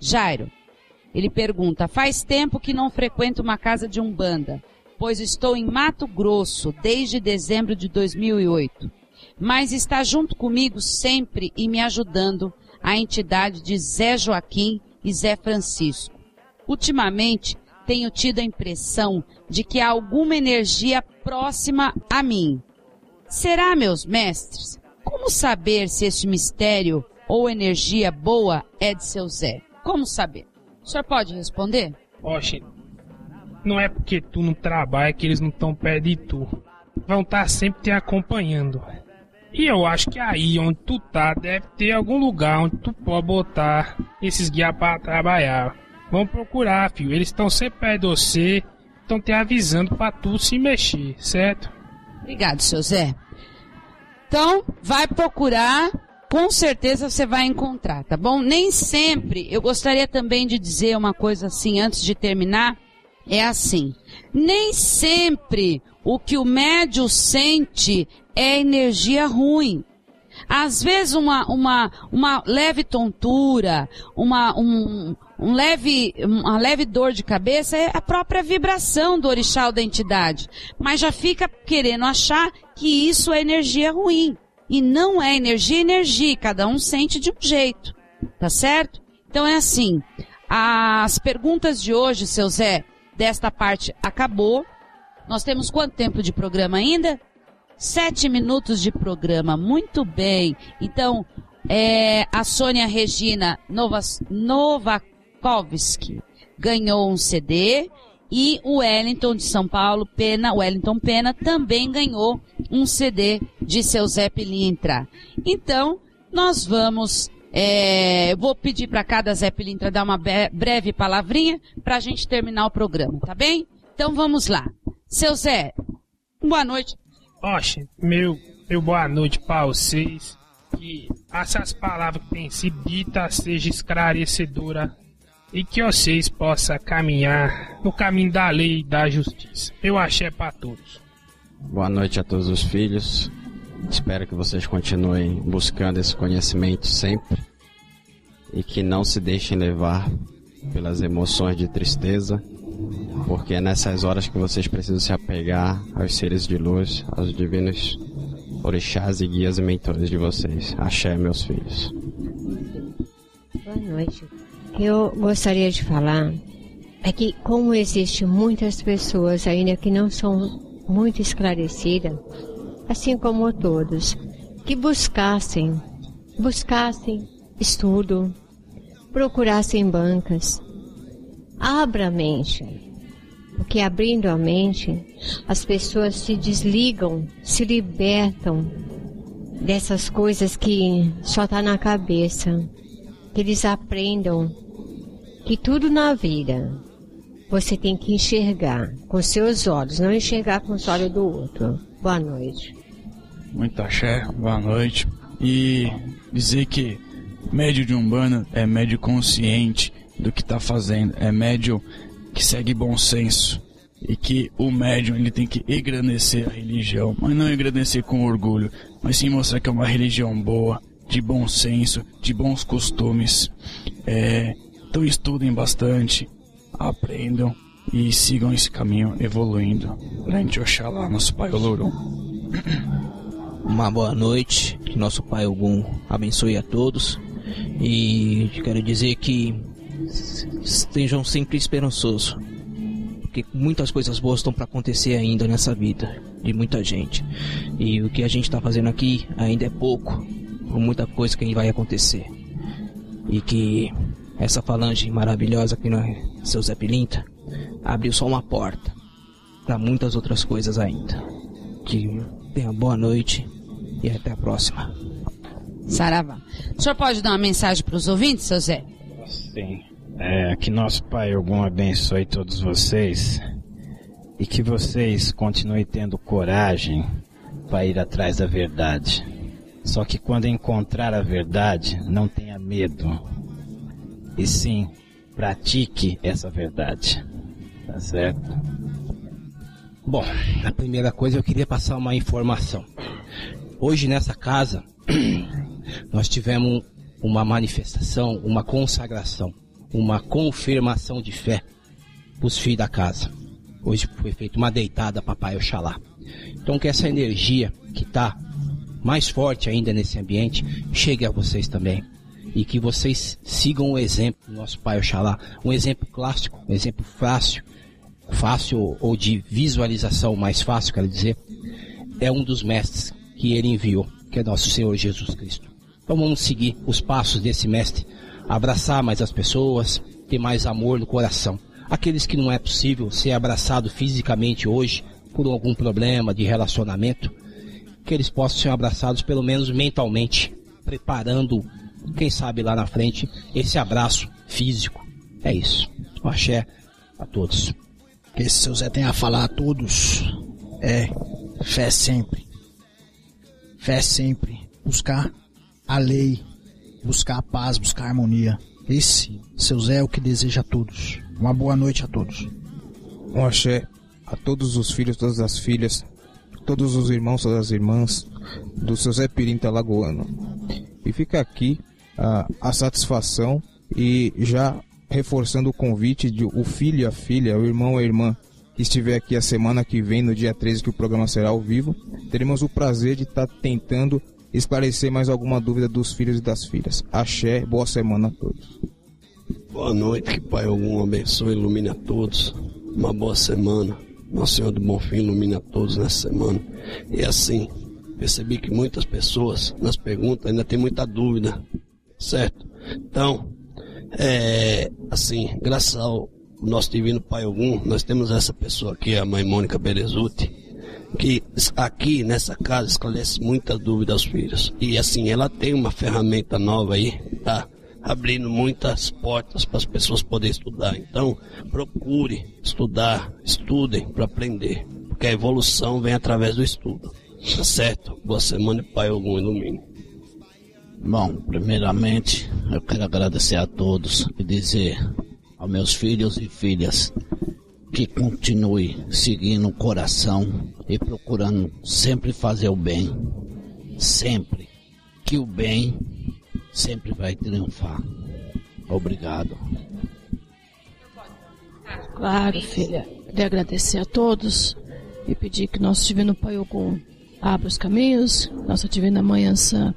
Jairo, ele pergunta, faz tempo que não frequento uma casa de Umbanda pois estou em Mato Grosso desde dezembro de 2008. Mas está junto comigo sempre e me ajudando a entidade de Zé Joaquim e Zé Francisco. Ultimamente, tenho tido a impressão de que há alguma energia próxima a mim. Será, meus mestres? Como saber se este mistério ou energia boa é de seu Zé? Como saber? O senhor pode responder? Oxe, não é porque tu não trabalha que eles não estão perto de tu. Vão estar tá sempre te acompanhando. E eu acho que aí onde tu tá deve ter algum lugar onde tu pode botar esses guias para trabalhar. Vamos procurar, filho. Eles estão sempre perto de você, estão te avisando para tu se mexer, certo? Obrigado, seu Zé. Então, vai procurar, com certeza você vai encontrar, tá bom? Nem sempre, eu gostaria também de dizer uma coisa assim antes de terminar é assim. Nem sempre o que o médio sente é energia ruim. Às vezes uma, uma, uma leve tontura, uma, um, um leve, uma leve dor de cabeça é a própria vibração do orixá ou da entidade. Mas já fica querendo achar que isso é energia ruim. E não é energia, energia. Cada um sente de um jeito. Tá certo? Então é assim. As perguntas de hoje, seu Zé, desta parte acabou. Nós temos quanto tempo de programa ainda? Sete minutos de programa, muito bem. Então, é, a Sônia Regina Novas, Novakovski ganhou um CD e o Wellington de São Paulo, Pena, Wellington Pena, também ganhou um CD de seu Zé Pilintra. Então, nós vamos é, eu vou pedir para cada Zé Pilintra dar uma breve palavrinha para a gente terminar o programa, tá bem? Então vamos lá. Seu Zé, boa noite. Oxe, meu, meu boa noite para vocês. Que essas palavras que têm sido sejam esclarecedoras e que vocês possam caminhar no caminho da lei e da justiça. Eu achei para todos. Boa noite a todos os filhos. Espero que vocês continuem buscando esse conhecimento sempre e que não se deixem levar pelas emoções de tristeza, porque é nessas horas que vocês precisam se apegar aos seres de luz, aos divinos orixás e guias e mentores de vocês. Axé, meus filhos. Boa noite. Eu gostaria de falar é que como existem muitas pessoas ainda que não são muito esclarecidas, assim como todos, que buscassem, buscassem estudo, procurassem bancas. Abra a mente, porque abrindo a mente, as pessoas se desligam, se libertam dessas coisas que só tá na cabeça. Que eles aprendam que tudo na vida você tem que enxergar com seus olhos, não enxergar com os olhos do outro. Boa noite. Muito axé, boa noite. E dizer que médio de Umbanda é médio consciente do que está fazendo. É médium que segue bom senso. E que o médium ele tem que engrandecer a religião, mas não engrandecer com orgulho, mas sim mostrar que é uma religião boa, de bom senso, de bons costumes. É, então estudem bastante, aprendam e sigam esse caminho evoluindo. Grande Oxalá, nosso Pai Olorum. (clears throat) Uma boa noite, que nosso Pai Ogum abençoe a todos. E quero dizer que estejam sempre esperançosos, porque muitas coisas boas estão para acontecer ainda nessa vida de muita gente. E o que a gente está fazendo aqui ainda é pouco, por muita coisa que vai acontecer. E que essa falange maravilhosa que nós, seu Zé Pilinta, abriu só uma porta para muitas outras coisas ainda. Que tenha boa noite e até a próxima. Saravá. O senhor pode dar uma mensagem para os ouvintes, seu Zé? Sim. É, que nosso Pai algum abençoe todos vocês e que vocês continuem tendo coragem para ir atrás da verdade. Só que quando encontrar a verdade, não tenha medo. E sim, pratique essa verdade. Tá certo? Bom, a primeira coisa eu queria passar uma informação. Hoje nessa casa (clears throat) nós tivemos uma manifestação, uma consagração, uma confirmação de fé para os filhos da casa. Hoje foi feita uma deitada Papai Oxalá. Então que essa energia que está mais forte ainda nesse ambiente chegue a vocês também. E que vocês sigam o exemplo do nosso Pai Oxalá. Um exemplo clássico, um exemplo fácil, fácil ou de visualização mais fácil, quero dizer, é um dos mestres que ele enviou, que é nosso Senhor Jesus Cristo. Então vamos seguir os passos desse mestre, abraçar mais as pessoas, ter mais amor no coração. Aqueles que não é possível ser abraçado fisicamente hoje por algum problema de relacionamento, que eles possam ser abraçados pelo menos mentalmente, preparando, quem sabe lá na frente, esse abraço físico. É isso. Um axé a todos. Que seu Zé tenha a falar a todos é fé sempre. Fé sempre. Buscar a lei, buscar a paz, buscar a harmonia. Esse, seu Zé, é o que deseja a todos. Uma boa noite a todos. Um axé a todos os filhos, todas as filhas, todos os irmãos, todas as irmãs do seu Zé Pirinta Lagoano. E fica aqui a, a satisfação e já reforçando o convite de o filho e a filha, o irmão e a irmã que estiver aqui a semana que vem, no dia 13, que o programa será ao vivo, teremos o prazer de estar tá tentando esclarecer mais alguma dúvida dos filhos e das filhas. Axé, boa semana a todos. Boa noite, que Pai algum abençoe ilumine a todos. Uma boa semana. Nosso Senhor do Bom Fim ilumine a todos nessa semana. E assim, percebi que muitas pessoas nas perguntas ainda tem muita dúvida, certo? Então, é, assim, graças ao nosso divino Pai Ogum, nós temos essa pessoa aqui, a mãe Mônica Berezuti, que aqui nessa casa esclarece muita dúvida aos filhos. E assim, ela tem uma ferramenta nova aí, tá? Abrindo muitas portas para as pessoas poderem estudar. Então, procure estudar, estudem para aprender. Porque a evolução vem através do estudo. Tá certo? Boa semana e Pai Ogum ilumine. Bom, primeiramente eu quero agradecer a todos e dizer aos meus filhos e filhas que continue seguindo o coração e procurando sempre fazer o bem. Sempre. Que o bem sempre vai triunfar. Obrigado. Claro, filha. Queria agradecer a todos e pedir que nosso Divino Pai Ogum abra os caminhos, nossa Divina Mãe Ansã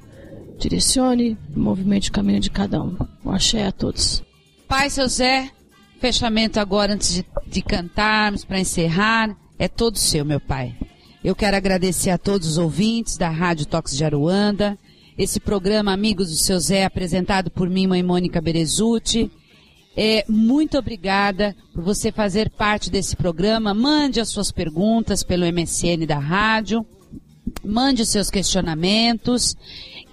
direcione o movimento de caminho de cada um. Um axé a todos. Pai, seu Zé, fechamento agora antes de, de cantarmos, para encerrar, é todo seu, meu pai. Eu quero agradecer a todos os ouvintes da Rádio Tox de Aruanda, esse programa Amigos do Seu Zé, apresentado por mim, mãe Mônica Berezuti. É, muito obrigada por você fazer parte desse programa. Mande as suas perguntas pelo MSN da rádio. Mande os seus questionamentos,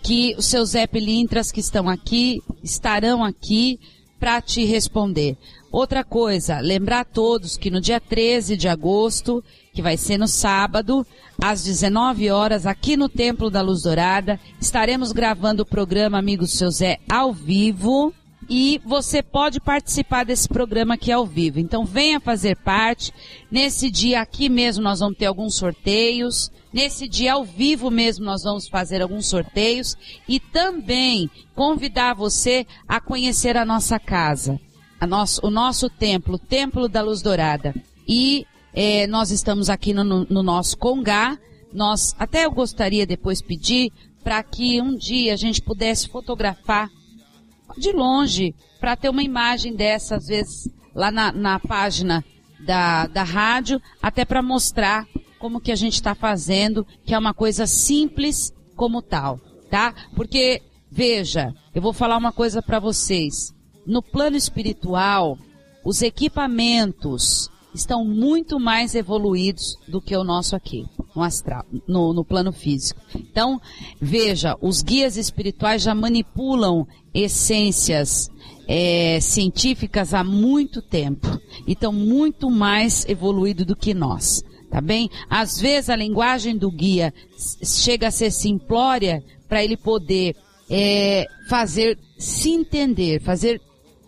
que os seus Pilintras que estão aqui estarão aqui para te responder. Outra coisa, lembrar a todos que no dia 13 de agosto, que vai ser no sábado, às 19 horas, aqui no Templo da Luz Dourada, estaremos gravando o programa Amigos Seu Zé ao vivo, e você pode participar desse programa aqui ao vivo. Então venha fazer parte. Nesse dia aqui mesmo nós vamos ter alguns sorteios. Nesse dia ao vivo mesmo nós vamos fazer alguns sorteios e também convidar você a conhecer a nossa casa, a nosso, o nosso templo, o Templo da Luz Dourada. E eh, nós estamos aqui no, no nosso Congá. Nós até eu gostaria depois pedir para que um dia a gente pudesse fotografar de longe para ter uma imagem dessa, às vezes, lá na, na página da, da rádio, até para mostrar como que a gente está fazendo, que é uma coisa simples como tal, tá? Porque, veja, eu vou falar uma coisa para vocês. No plano espiritual, os equipamentos estão muito mais evoluídos do que o nosso aqui, no astral, no, no plano físico. Então, veja, os guias espirituais já manipulam essências é, científicas há muito tempo e estão muito mais evoluídos do que nós. Tá bem? Às vezes a linguagem do guia chega a ser simplória para ele poder é, fazer se entender, fazer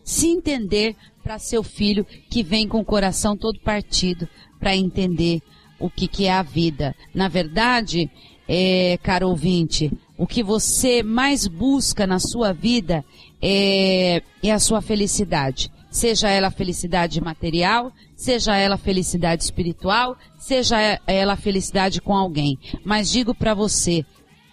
se entender para seu filho que vem com o coração todo partido para entender o que, que é a vida. Na verdade, é, caro ouvinte, o que você mais busca na sua vida é, é a sua felicidade. Seja ela felicidade material, seja ela felicidade espiritual, seja ela felicidade com alguém. Mas digo para você,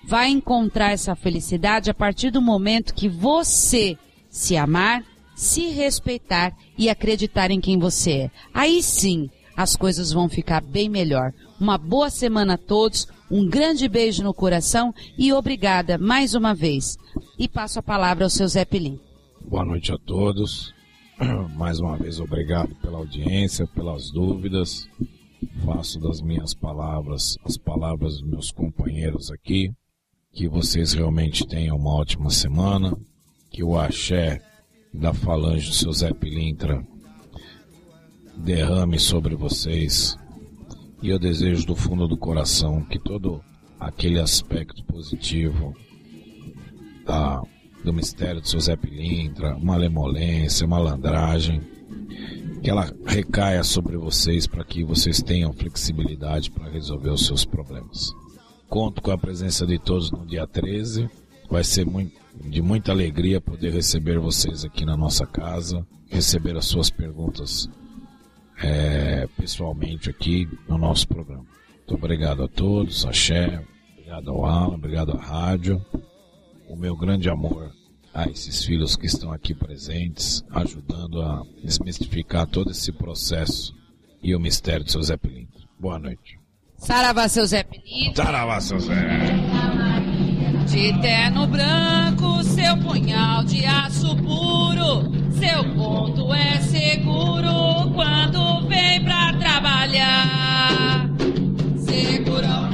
vai encontrar essa felicidade a partir do momento que você se amar, se respeitar e acreditar em quem você é. Aí sim, as coisas vão ficar bem melhor. Uma boa semana a todos, um grande beijo no coração e obrigada mais uma vez. E passo a palavra ao seu Zé Pilim. Boa noite a todos. (clears throat) Mais uma vez obrigado pela audiência, pelas dúvidas. Faço das minhas palavras as palavras dos meus companheiros aqui. Que vocês realmente tenham uma ótima semana. Que o axé da falange do seu Zé Pilintra derrame sobre vocês. E eu desejo do fundo do coração que todo aquele aspecto positivo da, do mistério seu Zé Pilintra, malemolência, malandragem, que ela recaia sobre vocês para que vocês tenham flexibilidade para resolver os seus problemas. Conto com a presença de todos no dia 13. Vai ser muito, de muita alegria poder receber vocês aqui na nossa casa, receber as suas perguntas é, pessoalmente aqui no nosso programa. Muito obrigado a todos, Axé, obrigado ao Alan, obrigado à rádio. O meu grande amor a esses filhos que estão aqui presentes, ajudando a desmistificar todo esse processo e o mistério do seu Zé Pilinto. Boa noite. Saravá, seu Zé Pilinto. Saravá, seu Zé. De terno branco, seu punhal de aço puro, seu ponto é seguro quando vem pra trabalhar. Segura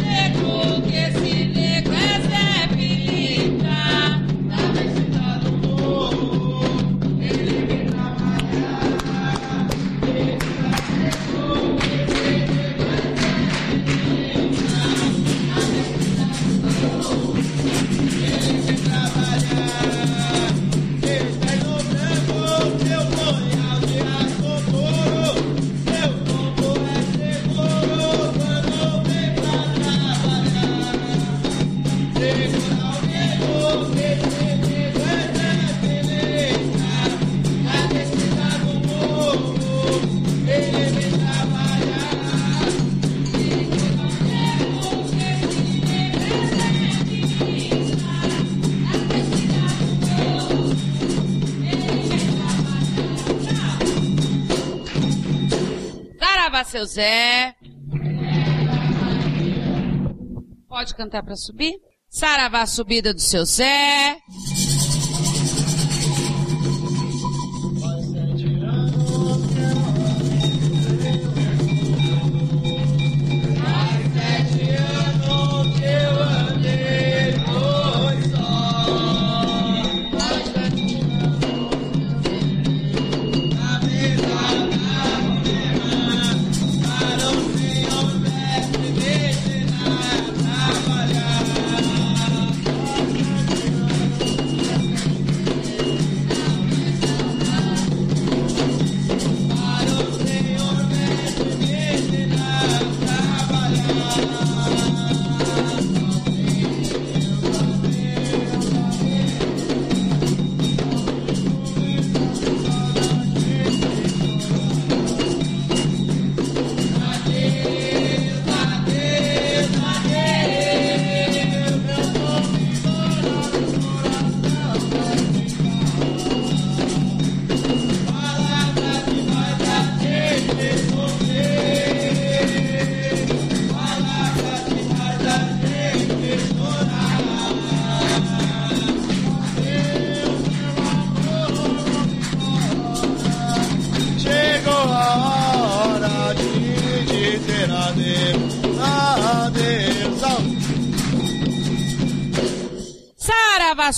Saravá, seu Zé. Pode cantar para subir? Saravá, subida do seu Zé.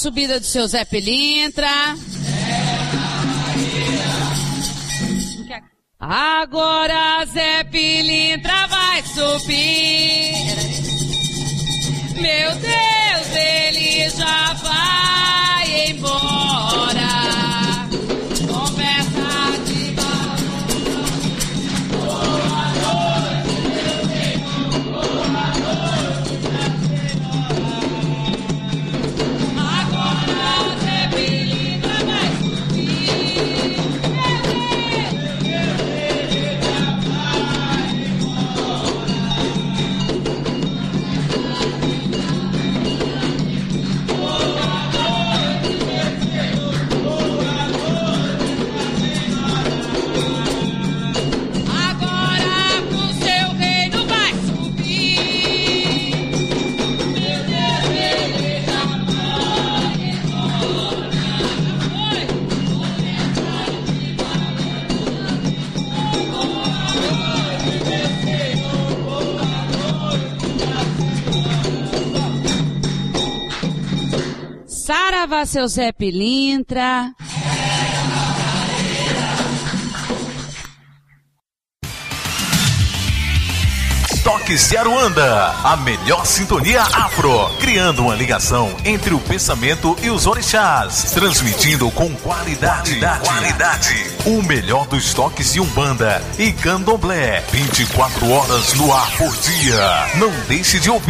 Subida do seu Zé Pilintra. Agora Zé Pilintra vai subir. Saravá, seu Zé Pilintra. Toques de Aruanda, a melhor sintonia afro, criando uma ligação entre o pensamento e os orixás, transmitindo com qualidade, qualidade, o melhor dos toques de Umbanda e Candomblé, 24 horas no ar por dia. Não deixe de ouvir.